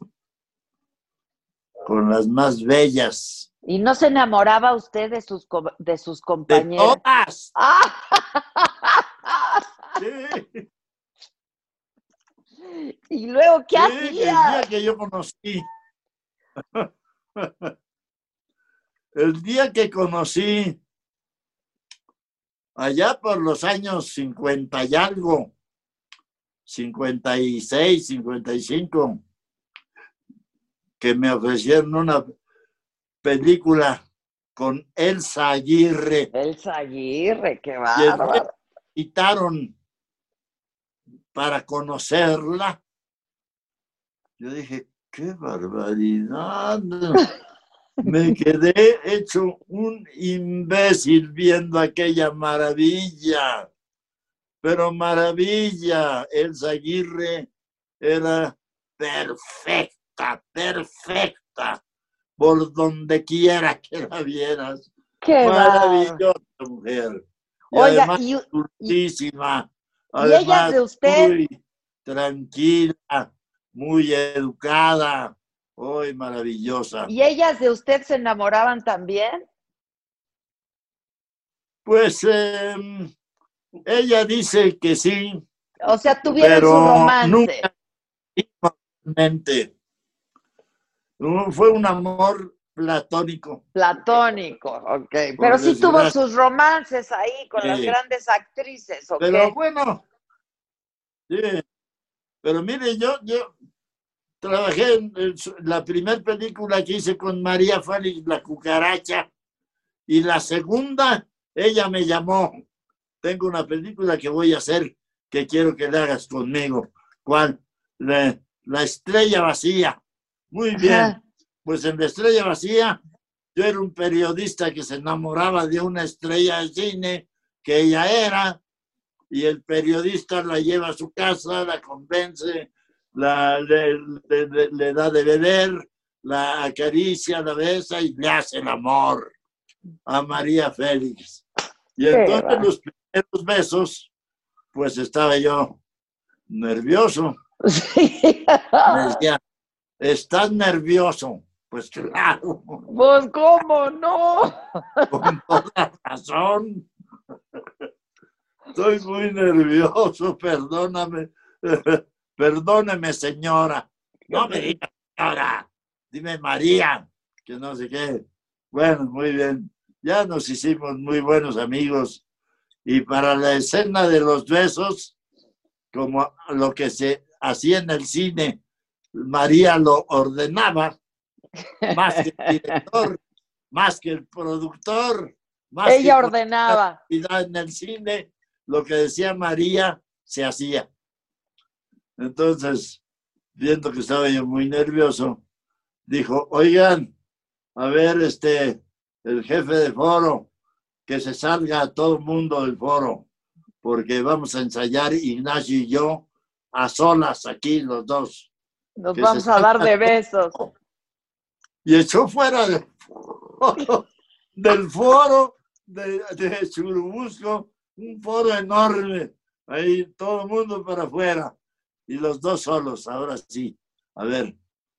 con las más bellas, ¿Y no se enamoraba usted de sus, de sus de compañeros? todas. ¡Ah! Sí, ¿Y luego qué sí, el hacía? día que yo conocí, el día que conocí, allá por los años 50 y algo, 56, 55, que me ofrecieron una película con Elsa Aguirre. Elsa Aguirre, qué bárbaro. invitaron para conocerla. Yo dije, qué barbaridad. Me quedé hecho un imbécil viendo aquella maravilla. Pero maravilla, Elsa Aguirre era perfecta, perfecta, por donde quiera que la vieras. Qué. Maravillosa mujer. Y Oiga, además, y, dulcísima. y ellas Además, de usted? Muy tranquila, muy educada, muy maravillosa. ¿y ellas de usted se enamoraban también? Pues em, ella dice que sí, O sea, tuvieron su pero romance. nunca Fue un amor platónico. Platónico, ok. Pero Por sí tuvo sus romances ahí con las grandes actrices, ¿ok? Pero bueno, sí. Pero mire, yo, yo trabajé en el- la primera película que hice con María Félix, La Cucaracha, y la segunda, ella me llamó. Tengo una película que voy a hacer que quiero que la hagas conmigo. ¿Cuál? La, la estrella vacía. Muy bien. Ajá. Pues en la estrella vacía, yo era un periodista que se enamoraba de una estrella de cine que ella era, y el periodista la lleva a su casa, la convence, la, le, le- le- le da de beber, la acaricia, la besa y le hace el amor a María Félix. Y entonces los primeros besos, pues estaba yo nervioso. Sí. Me decía, ¿estás nervioso? Pues claro, Pues, ¿cómo no? con toda razón. Estoy muy nervioso, perdóname. Perdóneme, señora. No me diga señora, dime María, que no sé qué. Bueno, muy bien. Ya nos hicimos muy buenos amigos. Y para la escena de los besos, como lo que se hacía en el cine, María lo ordenaba, más que el director, más que el productor, más que Ella cualquier ordenaba. en el cine, lo que decía María se hacía. Entonces, viendo que estaba yo muy nervioso, dijo, oigan, a ver, este, el jefe de foro, que se salga todo el mundo del foro, porque vamos a ensayar Ignacio y yo a solas aquí los dos. Nos vamos a dar de besos. Y echó fuera del foro, del foro de, de Churubusco, un foro enorme, ahí todo el mundo para afuera, y los dos solos, ahora sí. A ver,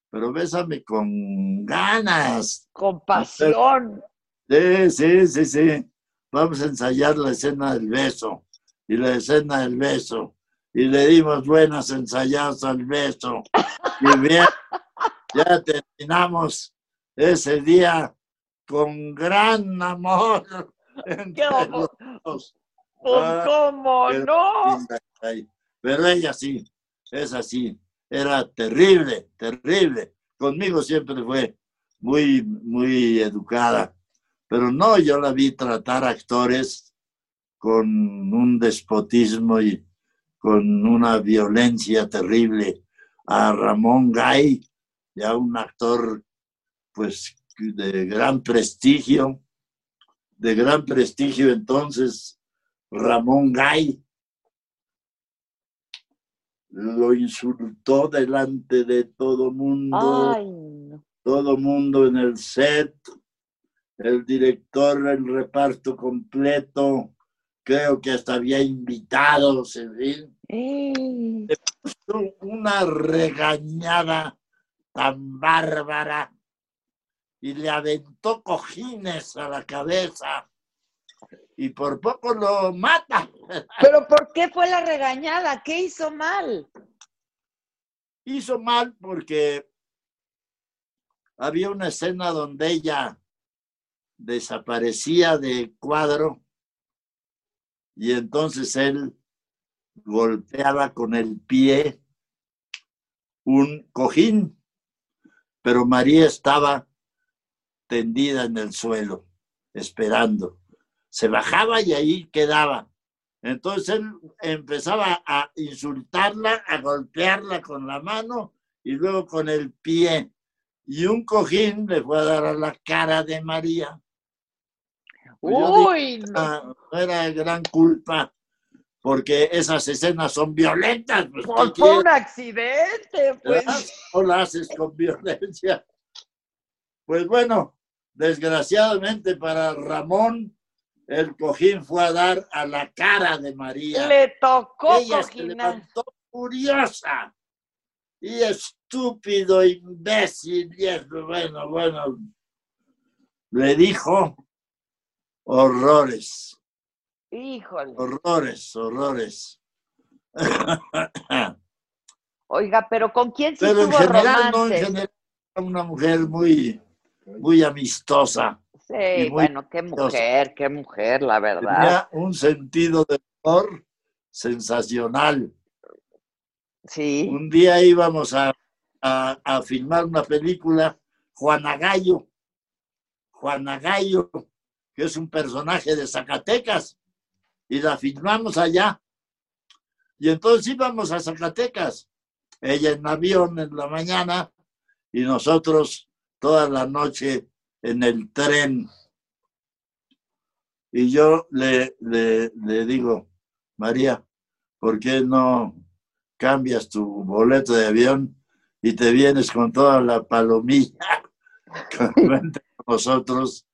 pero bésame con ganas. Con pasión. Sí, sí, sí, sí. Vamos a ensayar la escena del beso y la escena del beso. Y le dimos buenas ensayadas al beso. Y bien, ya terminamos ese día con gran amor entre los dos. Pues, Ah, ¿Cómo no? Pero ella sí, es así. Era terrible, terrible. Conmigo siempre fue muy, muy educada. Pero no, yo la vi tratar actores con un despotismo y con una violencia terrible. A Ramón Gay, ya un actor pues de gran prestigio, de gran prestigio entonces, Ramón Gay lo insultó delante de todo mundo, Ay, no. todo mundo en el set, el director, el reparto completo, creo que hasta había invitados, en fin, Una regañada tan bárbara y le aventó cojines a la cabeza y por poco lo mata. Pero ¿por qué fue la regañada? ¿Qué hizo mal? hizo mal porque había una escena donde ella desaparecía de cuadro y entonces él golpeaba con el pie un cojín, pero María estaba tendida en el suelo, esperando. Se bajaba y ahí quedaba. Entonces él empezaba a insultarla, a golpearla con la mano y luego con el pie. Y un cojín le fue a dar a la cara de María. Pues Uy, no. "Ah, no era gran culpa, porque esas escenas son violentas. pues, Pues ¿qué fue un accidente, ¿verdad? pues. No la haces con violencia. Pues bueno, desgraciadamente para Ramón, el cojín fue a dar a la cara de María. Le tocó Ella se cojinar. levantó furiosa y estúpido, imbécil, y eso, bueno, bueno, le dijo horrores, Híjole. horrores, horrores. Oiga, pero ¿con quién sí Pero en tuvo general, no, en general, era una mujer muy, muy amistosa. Sí, bueno, qué mujer, qué mujer, la verdad. Tenía un sentido de humor sensacional. Sí. Un día íbamos a, a, a filmar una película, Juana Gallo. Juana Gallo, que es un personaje de Zacatecas, y la filmamos allá. Y entonces íbamos a Zacatecas, ella en avión en la mañana y nosotros toda la noche en el tren. Y yo le, le, le digo, María, ¿por qué no cambias tu boleto de avión y te vienes con toda la palomilla? Con nosotros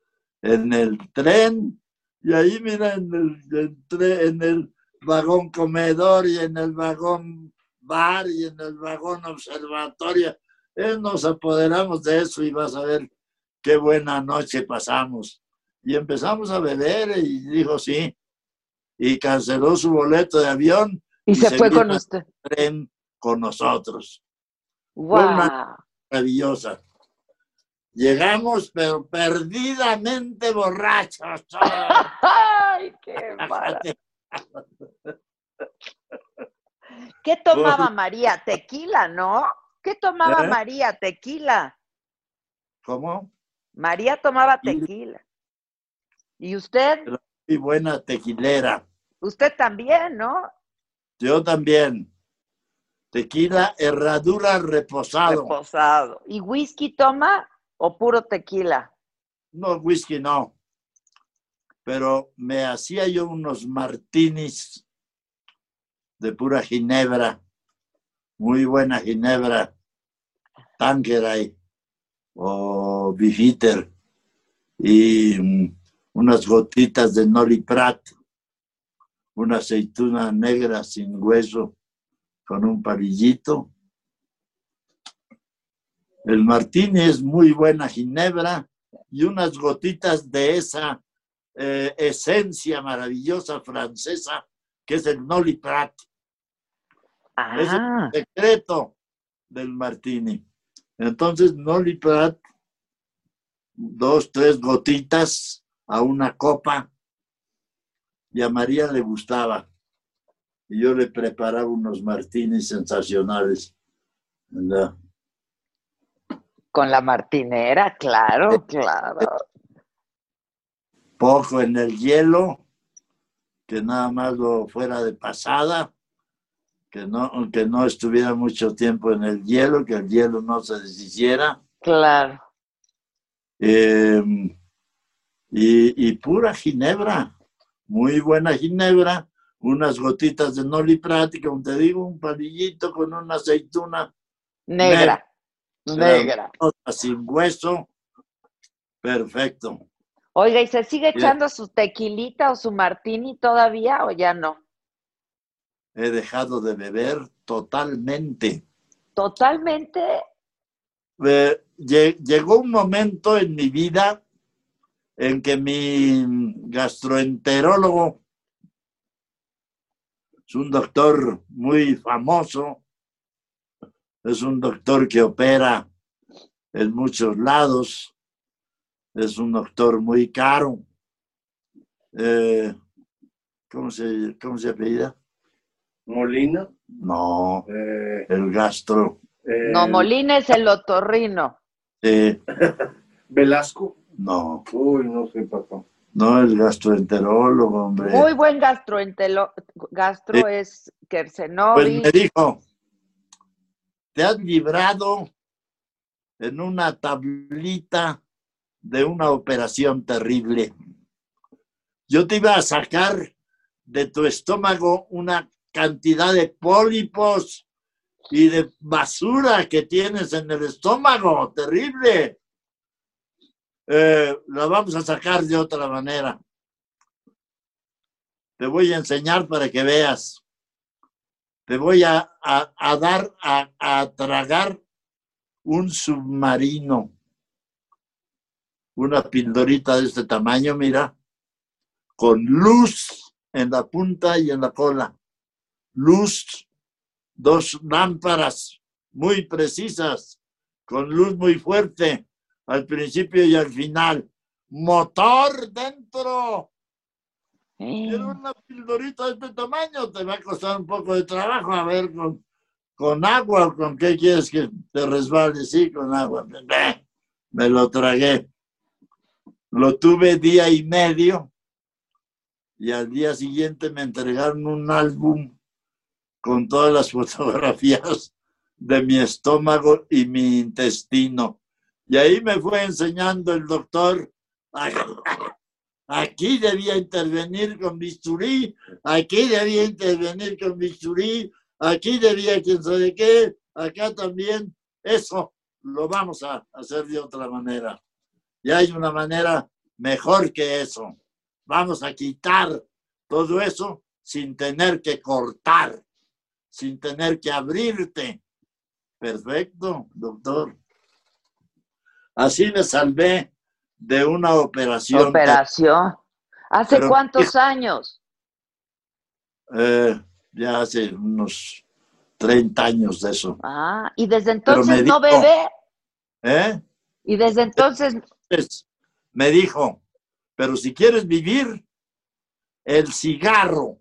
en el tren Y ahí, mira, en el, entré en el vagón comedor y en el vagón bar y en el vagón observatorio. Eh, nos apoderamos de eso y vas a ver qué buena noche pasamos. Y empezamos a beber y dijo sí. Y canceló su boleto de avión Y se fue con usted. tren con nosotros. ¡Wow! Maravillosa. Llegamos, pero perdidamente borrachos. ¡Ay, qué mala! ¿Qué tomaba. María? Tequila, ¿no? ¿Qué tomaba ¿Eh? María? Tequila. ¿Cómo? María tomaba tequila. ¿Y usted? Y buena tequilera. Usted también, ¿no? Yo también. Tequila, herradura, reposado. Reposado. ¿Y whisky toma o puro tequila? No, whisky no. Pero me hacía yo unos martinis de pura ginebra. Muy buena ginebra. Tanqueray o Beefeater. Y mm, unas gotitas de Noli Prat. Una aceituna negra sin hueso con un palillito. El martini es muy buena ginebra y unas gotitas de esa eh, esencia maravillosa francesa que es el Noli Prat, Ese- Ah, secreto del martini. Entonces, Noli Prat, dos, tres gotitas a una copa y a María le gustaba. Y yo le preparaba unos martinis sensacionales. ¿verdad? Con la martinera, claro, claro. poco en el hielo, que nada más lo fuera de pasada, que no, que no estuviera mucho tiempo en el hielo, que el hielo no se deshiciera, Claro. eh, y, y pura ginebra, muy buena ginebra, unas gotitas de Noli Prat, y como te digo, un palillito con una aceituna Negra. Negra. Negra. sin hueso, perfecto. Oiga, ¿y se sigue Bien. echando su tequilita o su martini todavía o ya no? He dejado de beber totalmente. Totalmente. eh, lle- llegó un momento en mi vida en que mi gastroenterólogo es un doctor muy famoso, es un doctor que opera en muchos lados, es un doctor muy caro. Eh, ¿cómo, se, ¿Cómo se apellida? Molina. No, eh, el gastro. eh, No, Molina es el otorrino. eh, Velasco. no, Uy, no sé, papá. no el gastroenterólogo, hombre. Muy buen gastroentelo gastro es Pues Kersenovich. me dijo, te has librado en una tablita de una operación terrible. Yo te iba a sacar de tu estómago una cantidad de pólipos y de basura que tienes en el estómago, terrible. Eh, la vamos a sacar de otra manera. Te voy a enseñar para que veas te voy a, a- a dar a, a tragar un submarino. Una pildorita de este tamaño, mira, con luz en la punta y en la cola. Luz, dos lámparas muy precisas, con luz muy fuerte al principio y al final. Motor dentro. Quiero una pildorita de este tamaño, te va a costar un poco de trabajo, a ver, con, con agua, o con qué quieres que te resbale, sí, con agua. Bleh, Me lo tragué. Lo tuve día y medio y al día siguiente me entregaron un álbum con todas las fotografías de mi estómago y mi intestino. Y ahí me fue enseñando el doctor. Aquí debía intervenir con bisturí, aquí debía intervenir con bisturí, aquí debía quién sabe qué, acá también. Eso lo vamos a hacer de otra manera. Y hay una manera mejor que eso. vamos a quitar todo eso sin tener que cortar, sin tener que abrirte. Perfecto, doctor. Así me salvé de una operación. Operación. ¿Hace Pero- cuántos años? Eh, ya hace unos 30 años de eso. Ah, y desde entonces no dijo- bebé. ¿Eh? Y desde entonces, Entonces, me dijo, pero si quieres vivir, el cigarro,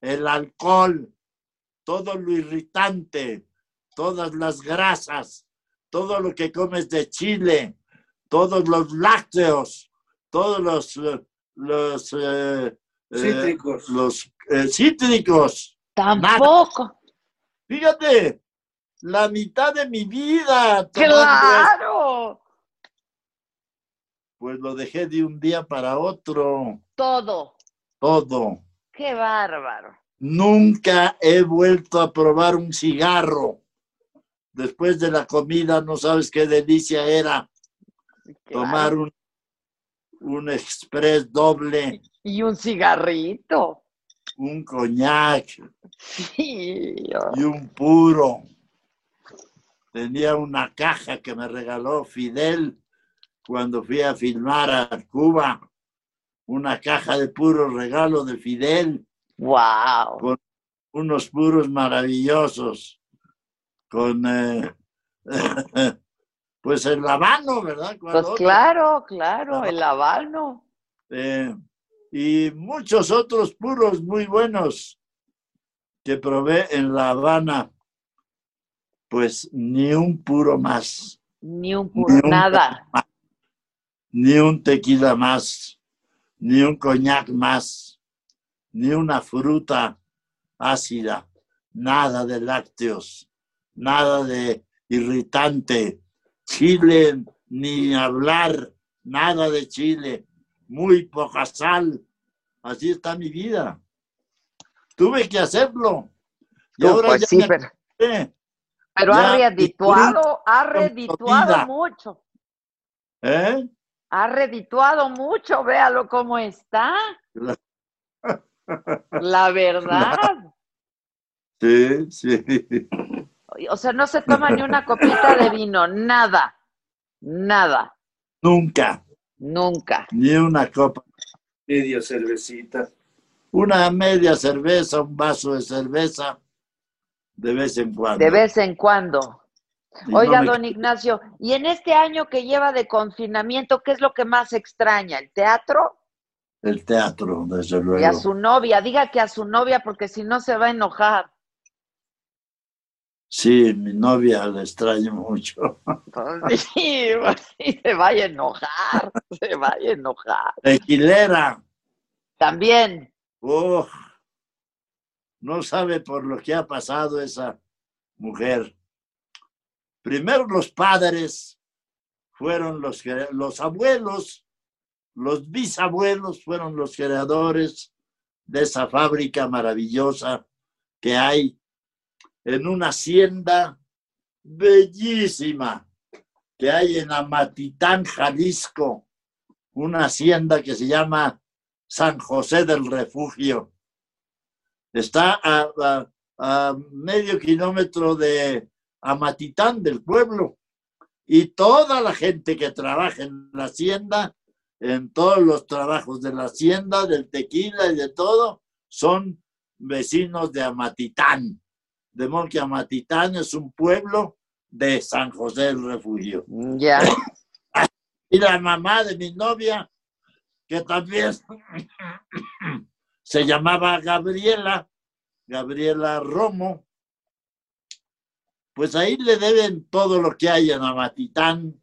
el alcohol, todo lo irritante, todas las grasas, todo lo que comes de chile, todos los lácteos, todos los, los, eh, eh, Cítricos. los eh, cítricos. tampoco. Fíjate, la mitad de mi vida tomando esto, ¡Claro! pues lo dejé de un día para otro, Todo. todo. ¡Qué bárbaro! Nunca he vuelto a probar un cigarro. Después de la comida, no sabes qué delicia era tomar un, un express doble, Y un cigarrito. un coñac Sí. y un puro. Tenía una caja que me regaló Fidel cuando fui a filmar a Cuba. Una caja de puro regalo de Fidel. Wow. unos puros maravillosos con eh, pues el habano, ¿verdad? Cuando Pues otro- claro, claro, Ajá. el habano. eh, y muchos otros puros muy buenos que probé en La Habana. Pues ni un puro más, Ni un Ni puro, un- nada. ni un tequila más, ni un coñac más, ni una fruta ácida, nada de lácteos, nada de irritante, chile ni hablar, nada de chile, muy poca sal. Así está mi vida. Tuve que hacerlo. Y Tú, ahora pues ya sí, me pero, acostumbré, pero ya ha redituado, ha redituado mucho. ¿eh? Ha redituado mucho, véalo cómo está. La verdad. Sí, sí. O sea, no se toma ni una copita de vino, nada. Nada. Nunca, Nunca. ni una copa. Media cervecita. Una media cerveza, un vaso de cerveza, de vez en cuando. De vez en cuando. Y no Oiga, me- don Ignacio, y en este año que lleva de confinamiento, ¿qué es lo que más extraña? ¿El teatro? El teatro, desde Y a luego. su novia. Diga que a su novia, porque si no se va a enojar. Sí, mi novia la extraño mucho. Pues sí, pues sí, se vaya a enojar. Se vaya a enojar. Tequilera, También. ¡Uf! no sabe por lo que ha pasado esa mujer. Primero los padres fueron los, que- los abuelos, los bisabuelos fueron los creadores de esa fábrica maravillosa que hay en una hacienda bellísima que hay en Amatitán, Jalisco, una hacienda que se llama San José del Refugio. Está a, a- medio kilómetro de Amatitán, del pueblo, y toda la gente que trabaja en la hacienda, en todos los trabajos de la hacienda, del tequila y de todo, son vecinos de Amatitán. De modo que Amatitán es un pueblo de San José del Refugio. Ya. Y la mamá de mi novia, que también se llamaba Gabriela, Gabriela Romo, pues ahí le deben todo lo que hay en Amatitán.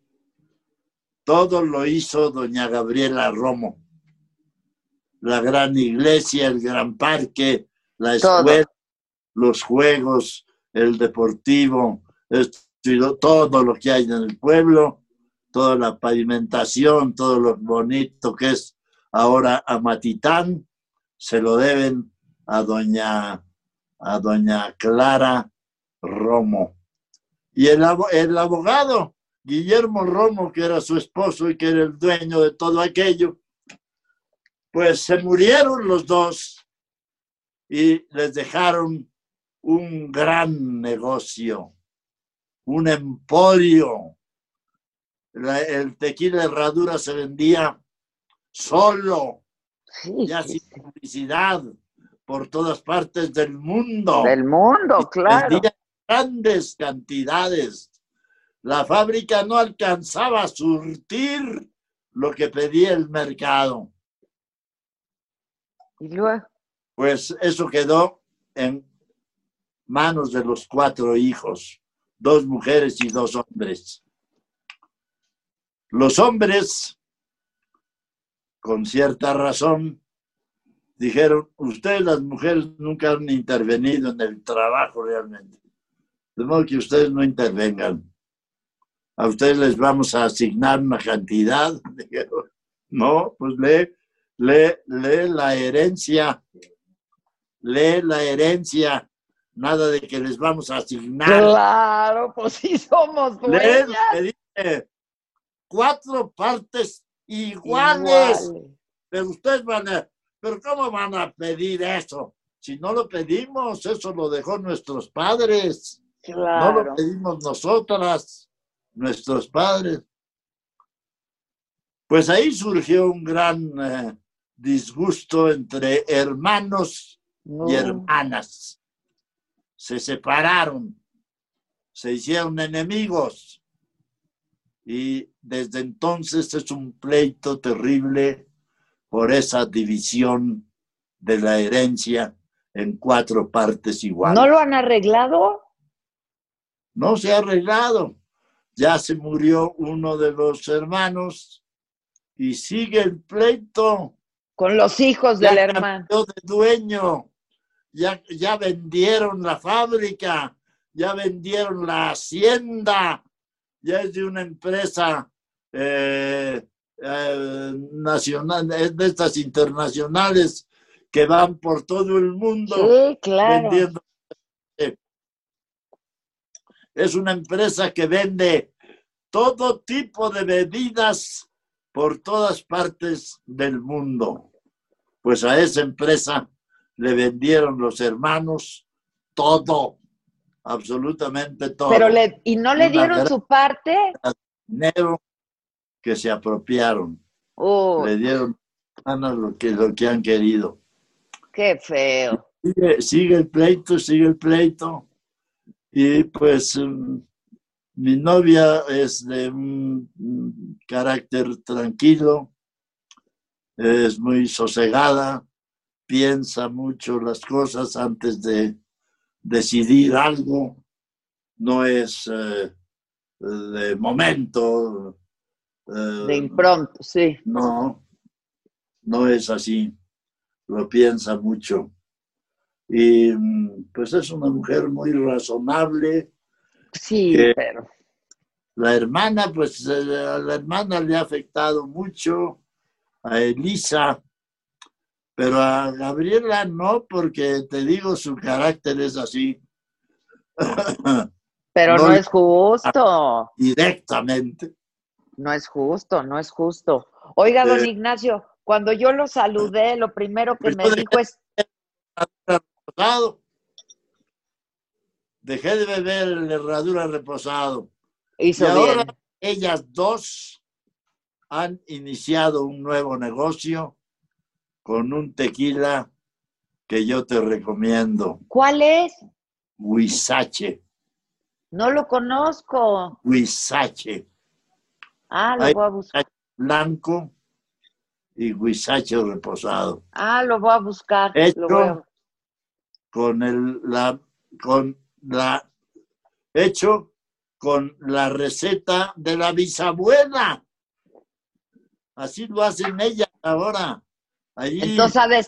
Todo lo hizo doña Gabriela Romo. La gran iglesia, el gran parque, la Todo. Los juegos, el deportivo, todo lo que hay en el pueblo, toda la pavimentación, todo lo bonito que es ahora Amatitán, se lo deben a doña, a doña Clara Romo. Y el, el abogado Guillermo Romo, que era su esposo y que era el dueño de todo aquello, Pues se murieron los dos y les dejaron un gran negocio, un emporio. La- el tequila Herradura se vendía solo, Sí, ya sí, sin sí. publicidad, por todas partes del mundo. Del mundo, claro. Vendía grandes cantidades. La fábrica no alcanzaba a surtir lo que pedía el mercado. Y luego, Pues eso quedó en manos de los cuatro hijos, dos mujeres y dos hombres. Los hombres, con cierta razón, dijeron, ustedes las mujeres nunca han intervenido en el trabajo realmente. De modo que ustedes no intervengan. A ustedes les vamos a asignar una cantidad. Dijeron, no, pues lee, lee, lee la herencia lee la herencia, nada de que les vamos a asignar. claro, pues sí somos dueñas. que dice, cuatro partes iguales, pero ustedes van a, pero ¿cómo van a pedir eso? Si no lo pedimos, eso lo dejó nuestros padres, no Claro. lo pedimos nosotras, nuestros padres. Pues ahí surgió un gran eh, disgusto entre hermanos No. y hermanas. Se separaron, se hicieron enemigos y desde entonces es un pleito terrible por esa división de la herencia en cuatro partes iguales. ¿No lo han arreglado? No se ha arreglado. Ya se murió uno de los hermanos y sigue el pleito. Con los hijos del hermano. de dueño, ya, ya vendieron la fábrica, ya vendieron la hacienda, ya es de una empresa eh, eh, nacional, es de estas internacionales que van por todo el mundo Sí, claro. vendiendo. Es una empresa que vende todo tipo de bebidas por todas partes del mundo. Pues a esa empresa le vendieron los hermanos todo, absolutamente todo. Pero le, ¿y no le Una dieron su parte? dinero que se apropiaron, Oh, le dieron a lo que, lo que han querido. qué feo. sigue, sigue el pleito, sigue el pleito. Y pues mm, mi novia es de un un carácter tranquilo, es muy sosegada, piensa mucho las cosas antes de decidir algo, no es eh, de momento. eh, De impronto, sí. no, no es así. Lo piensa mucho. Y mm, pues es una mujer muy razonable. Sí, que- pero. La hermana, pues eh, a la hermana le ha afectado mucho, a Elisa, pero a Gabriela no, porque te digo, su carácter es así. Pero No es justo. Directamente. No es justo, no es justo. Oiga, don Eh, Ignacio, cuando yo lo saludé, lo primero que me dijo es, Reposado. Dejé de beber el herradura reposado. hizo y ahora bien. ellas dos han iniciado un nuevo negocio con un tequila que yo te recomiendo, ¿Cuál es? Huizache, No lo conozco. Huizache, Ah, lo voy a buscar. blanco y Huizache reposado, Ah, lo voy a buscar. Hecho. Lo voy a- con el, la, con la, hecho con la receta de la bisabuela. Así lo hacen ellas ahora, allí Entonces ha de,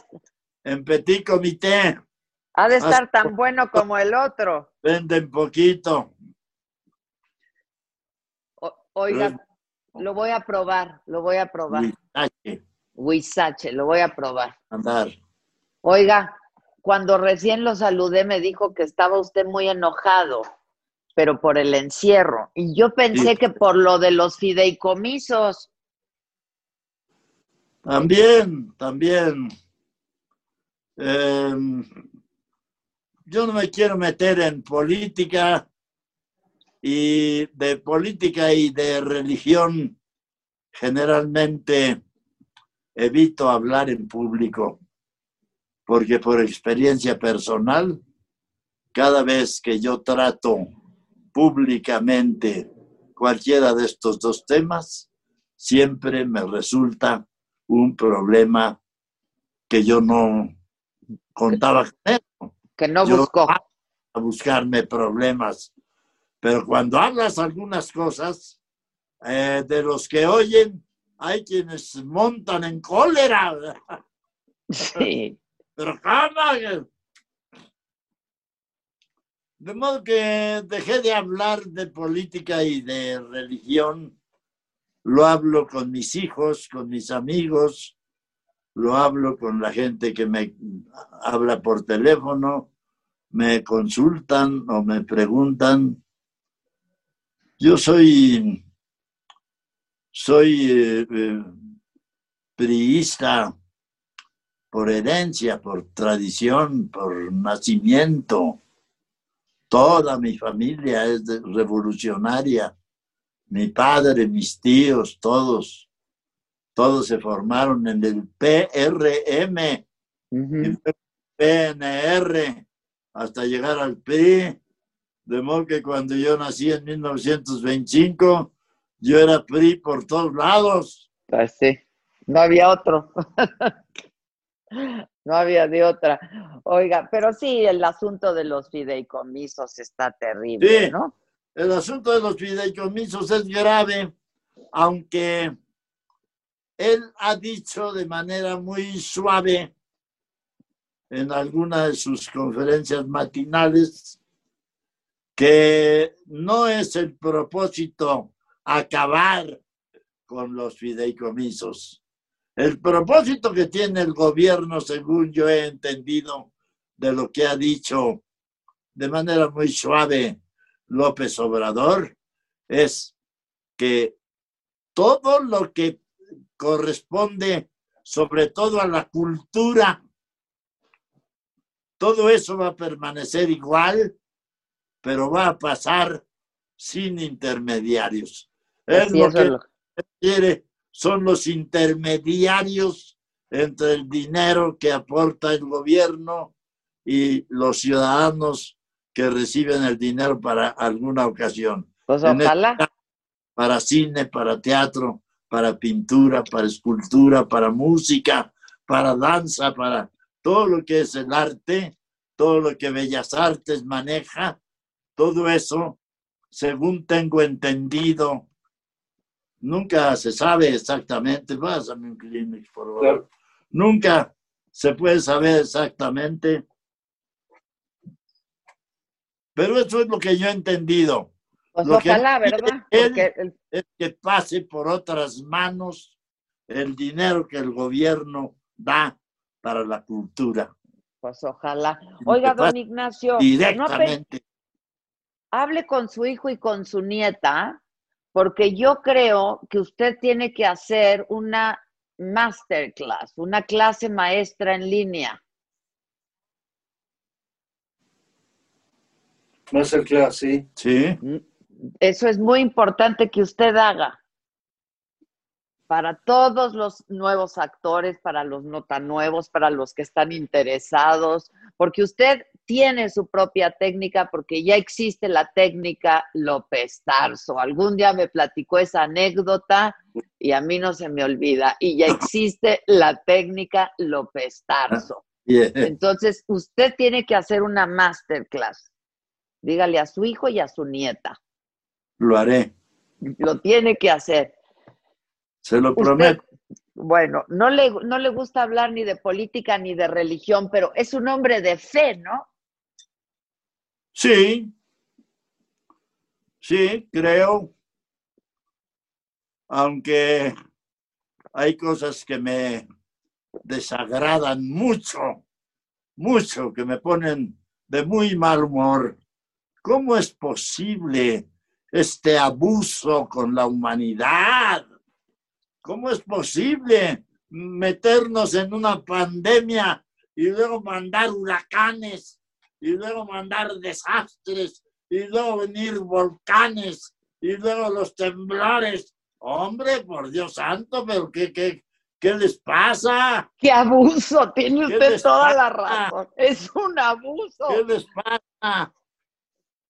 en Petit Comité. ha de estar tan bueno como el otro. Venden poquito. O- oiga, lo voy a probar, lo voy a probar. Huizache, Huizache, lo voy a probar. andar. Oiga, cuando recién lo saludé me dijo que estaba usted muy enojado, pero por el encierro. Y yo pensé Sí. que por lo de los fideicomisos. También, también. eh, yo no me quiero meter en política y de política y de religión generalmente evito hablar en público porque por experiencia personal, cada vez que yo trato públicamente cualquiera de estos dos temas, siempre me resulta un problema que yo no contaba con él. Que no Yo buscó. a buscarme problemas. Pero cuando hablas algunas cosas, eh, de los que oyen, hay quienes montan en cólera. Sí. Pero ¿cómo? De modo que dejé de hablar de política y de religión. Lo hablo con mis hijos, con mis amigos, lo hablo con la gente que me habla por teléfono, me consultan o me preguntan. Yo soy, soy eh, eh, priista por herencia, por tradición, por nacimiento. Toda mi familia es revolucionaria. Mi padre, mis tíos, todos, todos se formaron en el PRM, Ujú. PNR, hasta llegar al PRI. De modo que cuando yo nací en 1925, yo era PRI por todos lados. Pues sí. No había otro. No había de otra. Oiga, pero sí, el asunto de los fideicomisos está terrible, Sí. ¿no? El asunto de los fideicomisos es grave, aunque él ha dicho de manera muy suave en alguna de sus conferencias matinales que no es el propósito acabar con los fideicomisos. El propósito que tiene el gobierno, según yo he entendido de lo que ha dicho de manera muy suave López Obrador, es que todo lo que corresponde sobre todo a la cultura, todo eso va a permanecer igual, pero va a pasar sin intermediarios. Es Sí, lo que lo- quiere son los intermediarios entre el dinero que aporta el gobierno y los ciudadanos que reciben el dinero para alguna ocasión, Pues en este ojalá. para cine, para teatro, para pintura, para escultura, para música, para danza, para todo lo que es el arte, todo lo que Bellas Artes maneja, todo eso, según tengo entendido, nunca se sabe exactamente, pásame un Kleenex, por favor. Claro. Nunca se puede saber exactamente. Pero eso es lo que yo he entendido, Pues lo ojalá, ¿verdad? él- Porque el- es que pase por otras manos el dinero que el gobierno da para la cultura. pues ojalá. Oiga, don Ignacio, ¿no Directamente. hable con su hijo y con su nieta, porque yo creo que usted tiene que hacer una masterclass, una clase maestra en línea. Masterclass, sí. Sí. Eso es muy importante que usted haga para todos los nuevos actores, para los no tan nuevos, para los que están interesados, porque usted tiene su propia técnica, porque ya existe la técnica López Tarso. Algún día me platicó esa anécdota y a mí no se me olvida. Y ya existe la técnica López Tarso. Bien. Entonces, usted tiene que hacer una masterclass. Dígale a su hijo y a su nieta. Lo haré. Lo tiene que hacer. Se lo Usted- prometo. Bueno, no le, no le gusta hablar ni de política ni de religión, pero es un hombre de fe, ¿no? Sí. Sí, creo. Aunque hay cosas que me desagradan mucho, mucho, que me ponen de muy mal humor. ¿Cómo es posible este abuso con la humanidad? ¿Cómo es posible meternos en una pandemia y luego mandar huracanes y luego mandar desastres y luego venir volcanes y luego los temblores. Hombre, por Dios santo, pero ¿qué, qué, qué les pasa? ¡Qué abuso! Tiene ¿Qué usted toda la pasa? razón. Es un abuso. ¿Qué les pasa?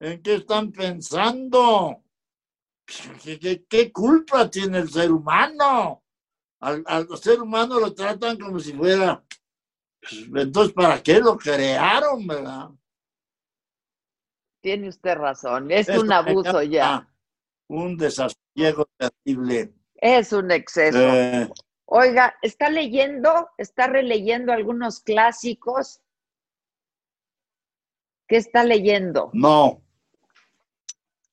¿En qué están pensando? ¿Qué, qué- qué culpa tiene el ser humano? Al, al ser humano lo tratan como si fuera... pues, Entonces, ¿para qué lo crearon, verdad? Tiene usted razón. Es Esto un abuso ya. Un desasosiego terrible. Es un exceso. Eh, Oiga, ¿está leyendo? ¿Está releyendo algunos clásicos? ¿Qué está leyendo? no.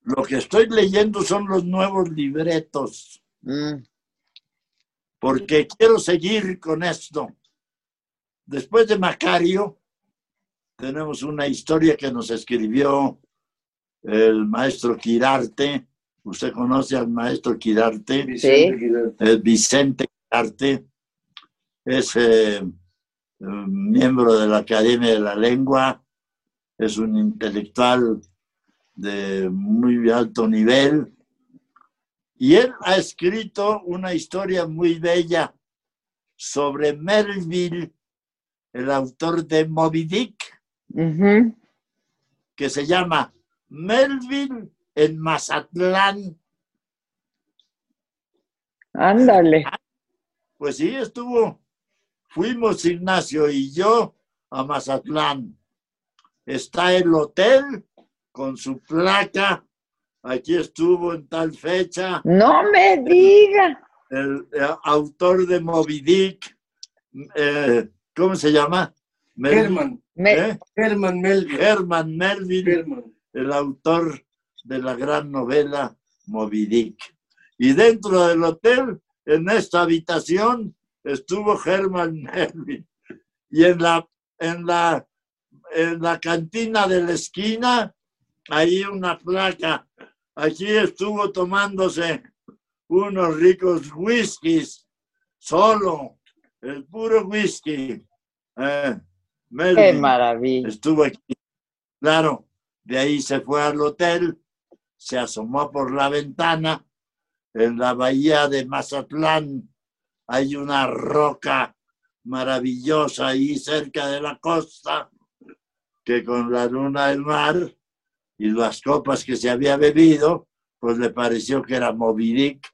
Lo que estoy leyendo son los nuevos libretos, Mm, porque quiero seguir con esto. Después de Macario, tenemos una historia que nos escribió el maestro Quirarte. ¿Usted conoce al maestro Quirarte? Vicente Girard. el Vicente Arte, es eh, eh, miembro de la Academia de la Lengua, es un intelectual de muy alto nivel y él ha escrito una historia muy bella sobre Melville, el autor de Moby Dick, que se llama Melville en Mazatlán. Ándale. Pues sí, estuvo. Fuimos Ignacio y yo a Mazatlán. Está el hotel con su placa. Aquí estuvo en tal fecha No me diga. el, eh, autor de Moby Dick. eh, ¿Cómo se llama? Mel- Herman, Me- ¿eh? Herman Melville. Herman Melville, Herman. el autor de la gran novela Moby Dick. Y dentro del hotel, en esta habitación, estuvo Herman Melville. Y en la, en la, en la cantina de la esquina, hay una placa. Aquí estuvo tomándose unos ricos whiskies, solo, el puro whisky. Eh, Qué maravilla. estuvo aquí. Claro, de ahí se fue al hotel, se asomó por la ventana. En la bahía de Mazatlán hay una roca maravillosa ahí cerca de la costa, que con la luna del mar y las copas que se había bebido, pues le pareció que era Moby Dick.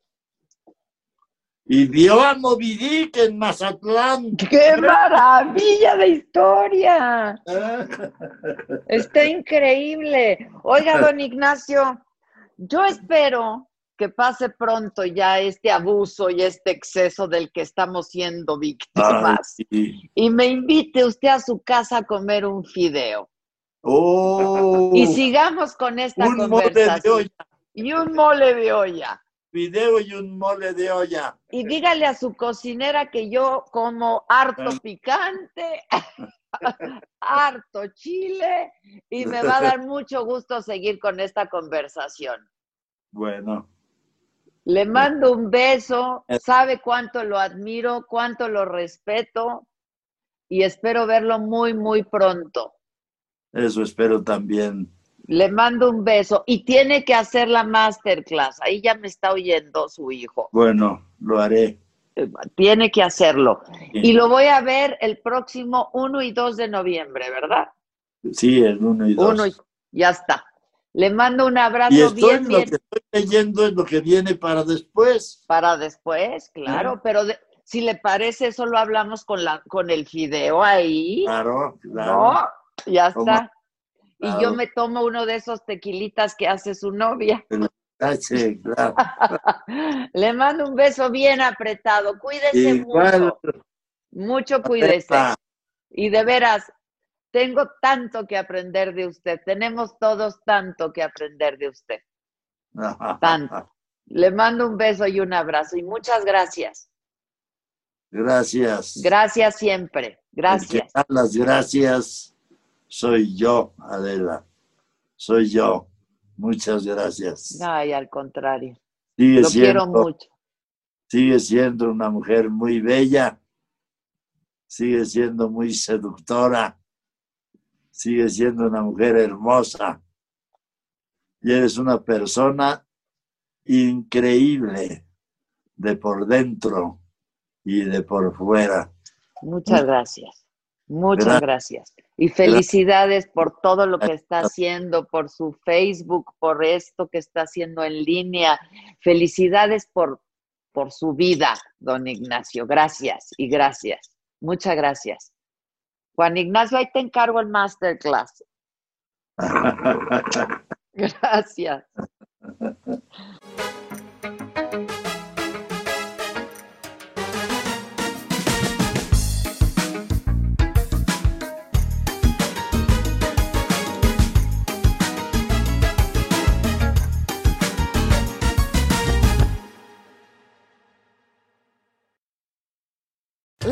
Y vio a Moby Dick en Mazatlán. ¡Qué maravilla de historia! Está increíble. Oiga, don Ignacio, yo espero que pase pronto ya este abuso y este exceso del que estamos siendo víctimas. Ay, Y me invite usted a su casa a comer un fideo. Oh, Y sigamos con esta un mole de conversación. olla, Y un mole de olla. video y un mole de olla. Y dígale a su cocinera que yo como harto picante, harto chile, y me va a dar mucho gusto seguir con esta conversación. Bueno, Le mando un beso, Eh. sabe cuánto lo admiro, cuánto lo respeto, y espero verlo muy, muy pronto. Eso espero también. Le mando un beso y tiene que hacer la masterclass. Ahí ya me está oyendo su hijo. Bueno, lo haré. Tiene que hacerlo. Y lo voy a ver el próximo 1 y 2 de noviembre, ¿verdad? Sí, el uno y dos. Uno y ya está. Le mando un abrazo y estoy, bien, lo bien que estoy leyendo es lo que viene para después. para después, claro, Ah. pero de- si le parece, eso lo hablamos con la con el fideo ahí. Claro, claro. No, ya está. Y yo me tomo uno de esos tequilitas que hace su novia. Ah, sí, claro. Le mando un beso bien apretado. Cuídese Igual. mucho. Mucho cuídese. Y de veras, tengo tanto que aprender de usted. Tenemos todos tanto que aprender de usted. Tanto. Le mando un beso y un abrazo. Y muchas gracias. Gracias. Gracias siempre. Gracias. las gracias soy yo, Adela. Soy yo. Muchas gracias. Ay, al contrario. Sigue Lo quiero mucho. sigue siendo una mujer muy bella Sigue siendo muy seductora. Sigue siendo una mujer hermosa. Y eres una persona increíble de por dentro y de por fuera. Muchas gracias. Muchas gracias. Y felicidades por todo lo que está haciendo, por su Facebook, por esto que está haciendo en línea. Felicidades por, por su vida, don Ignacio. Gracias y gracias. Muchas gracias. Juan Ignacio, ahí te encargo el masterclass. Gracias.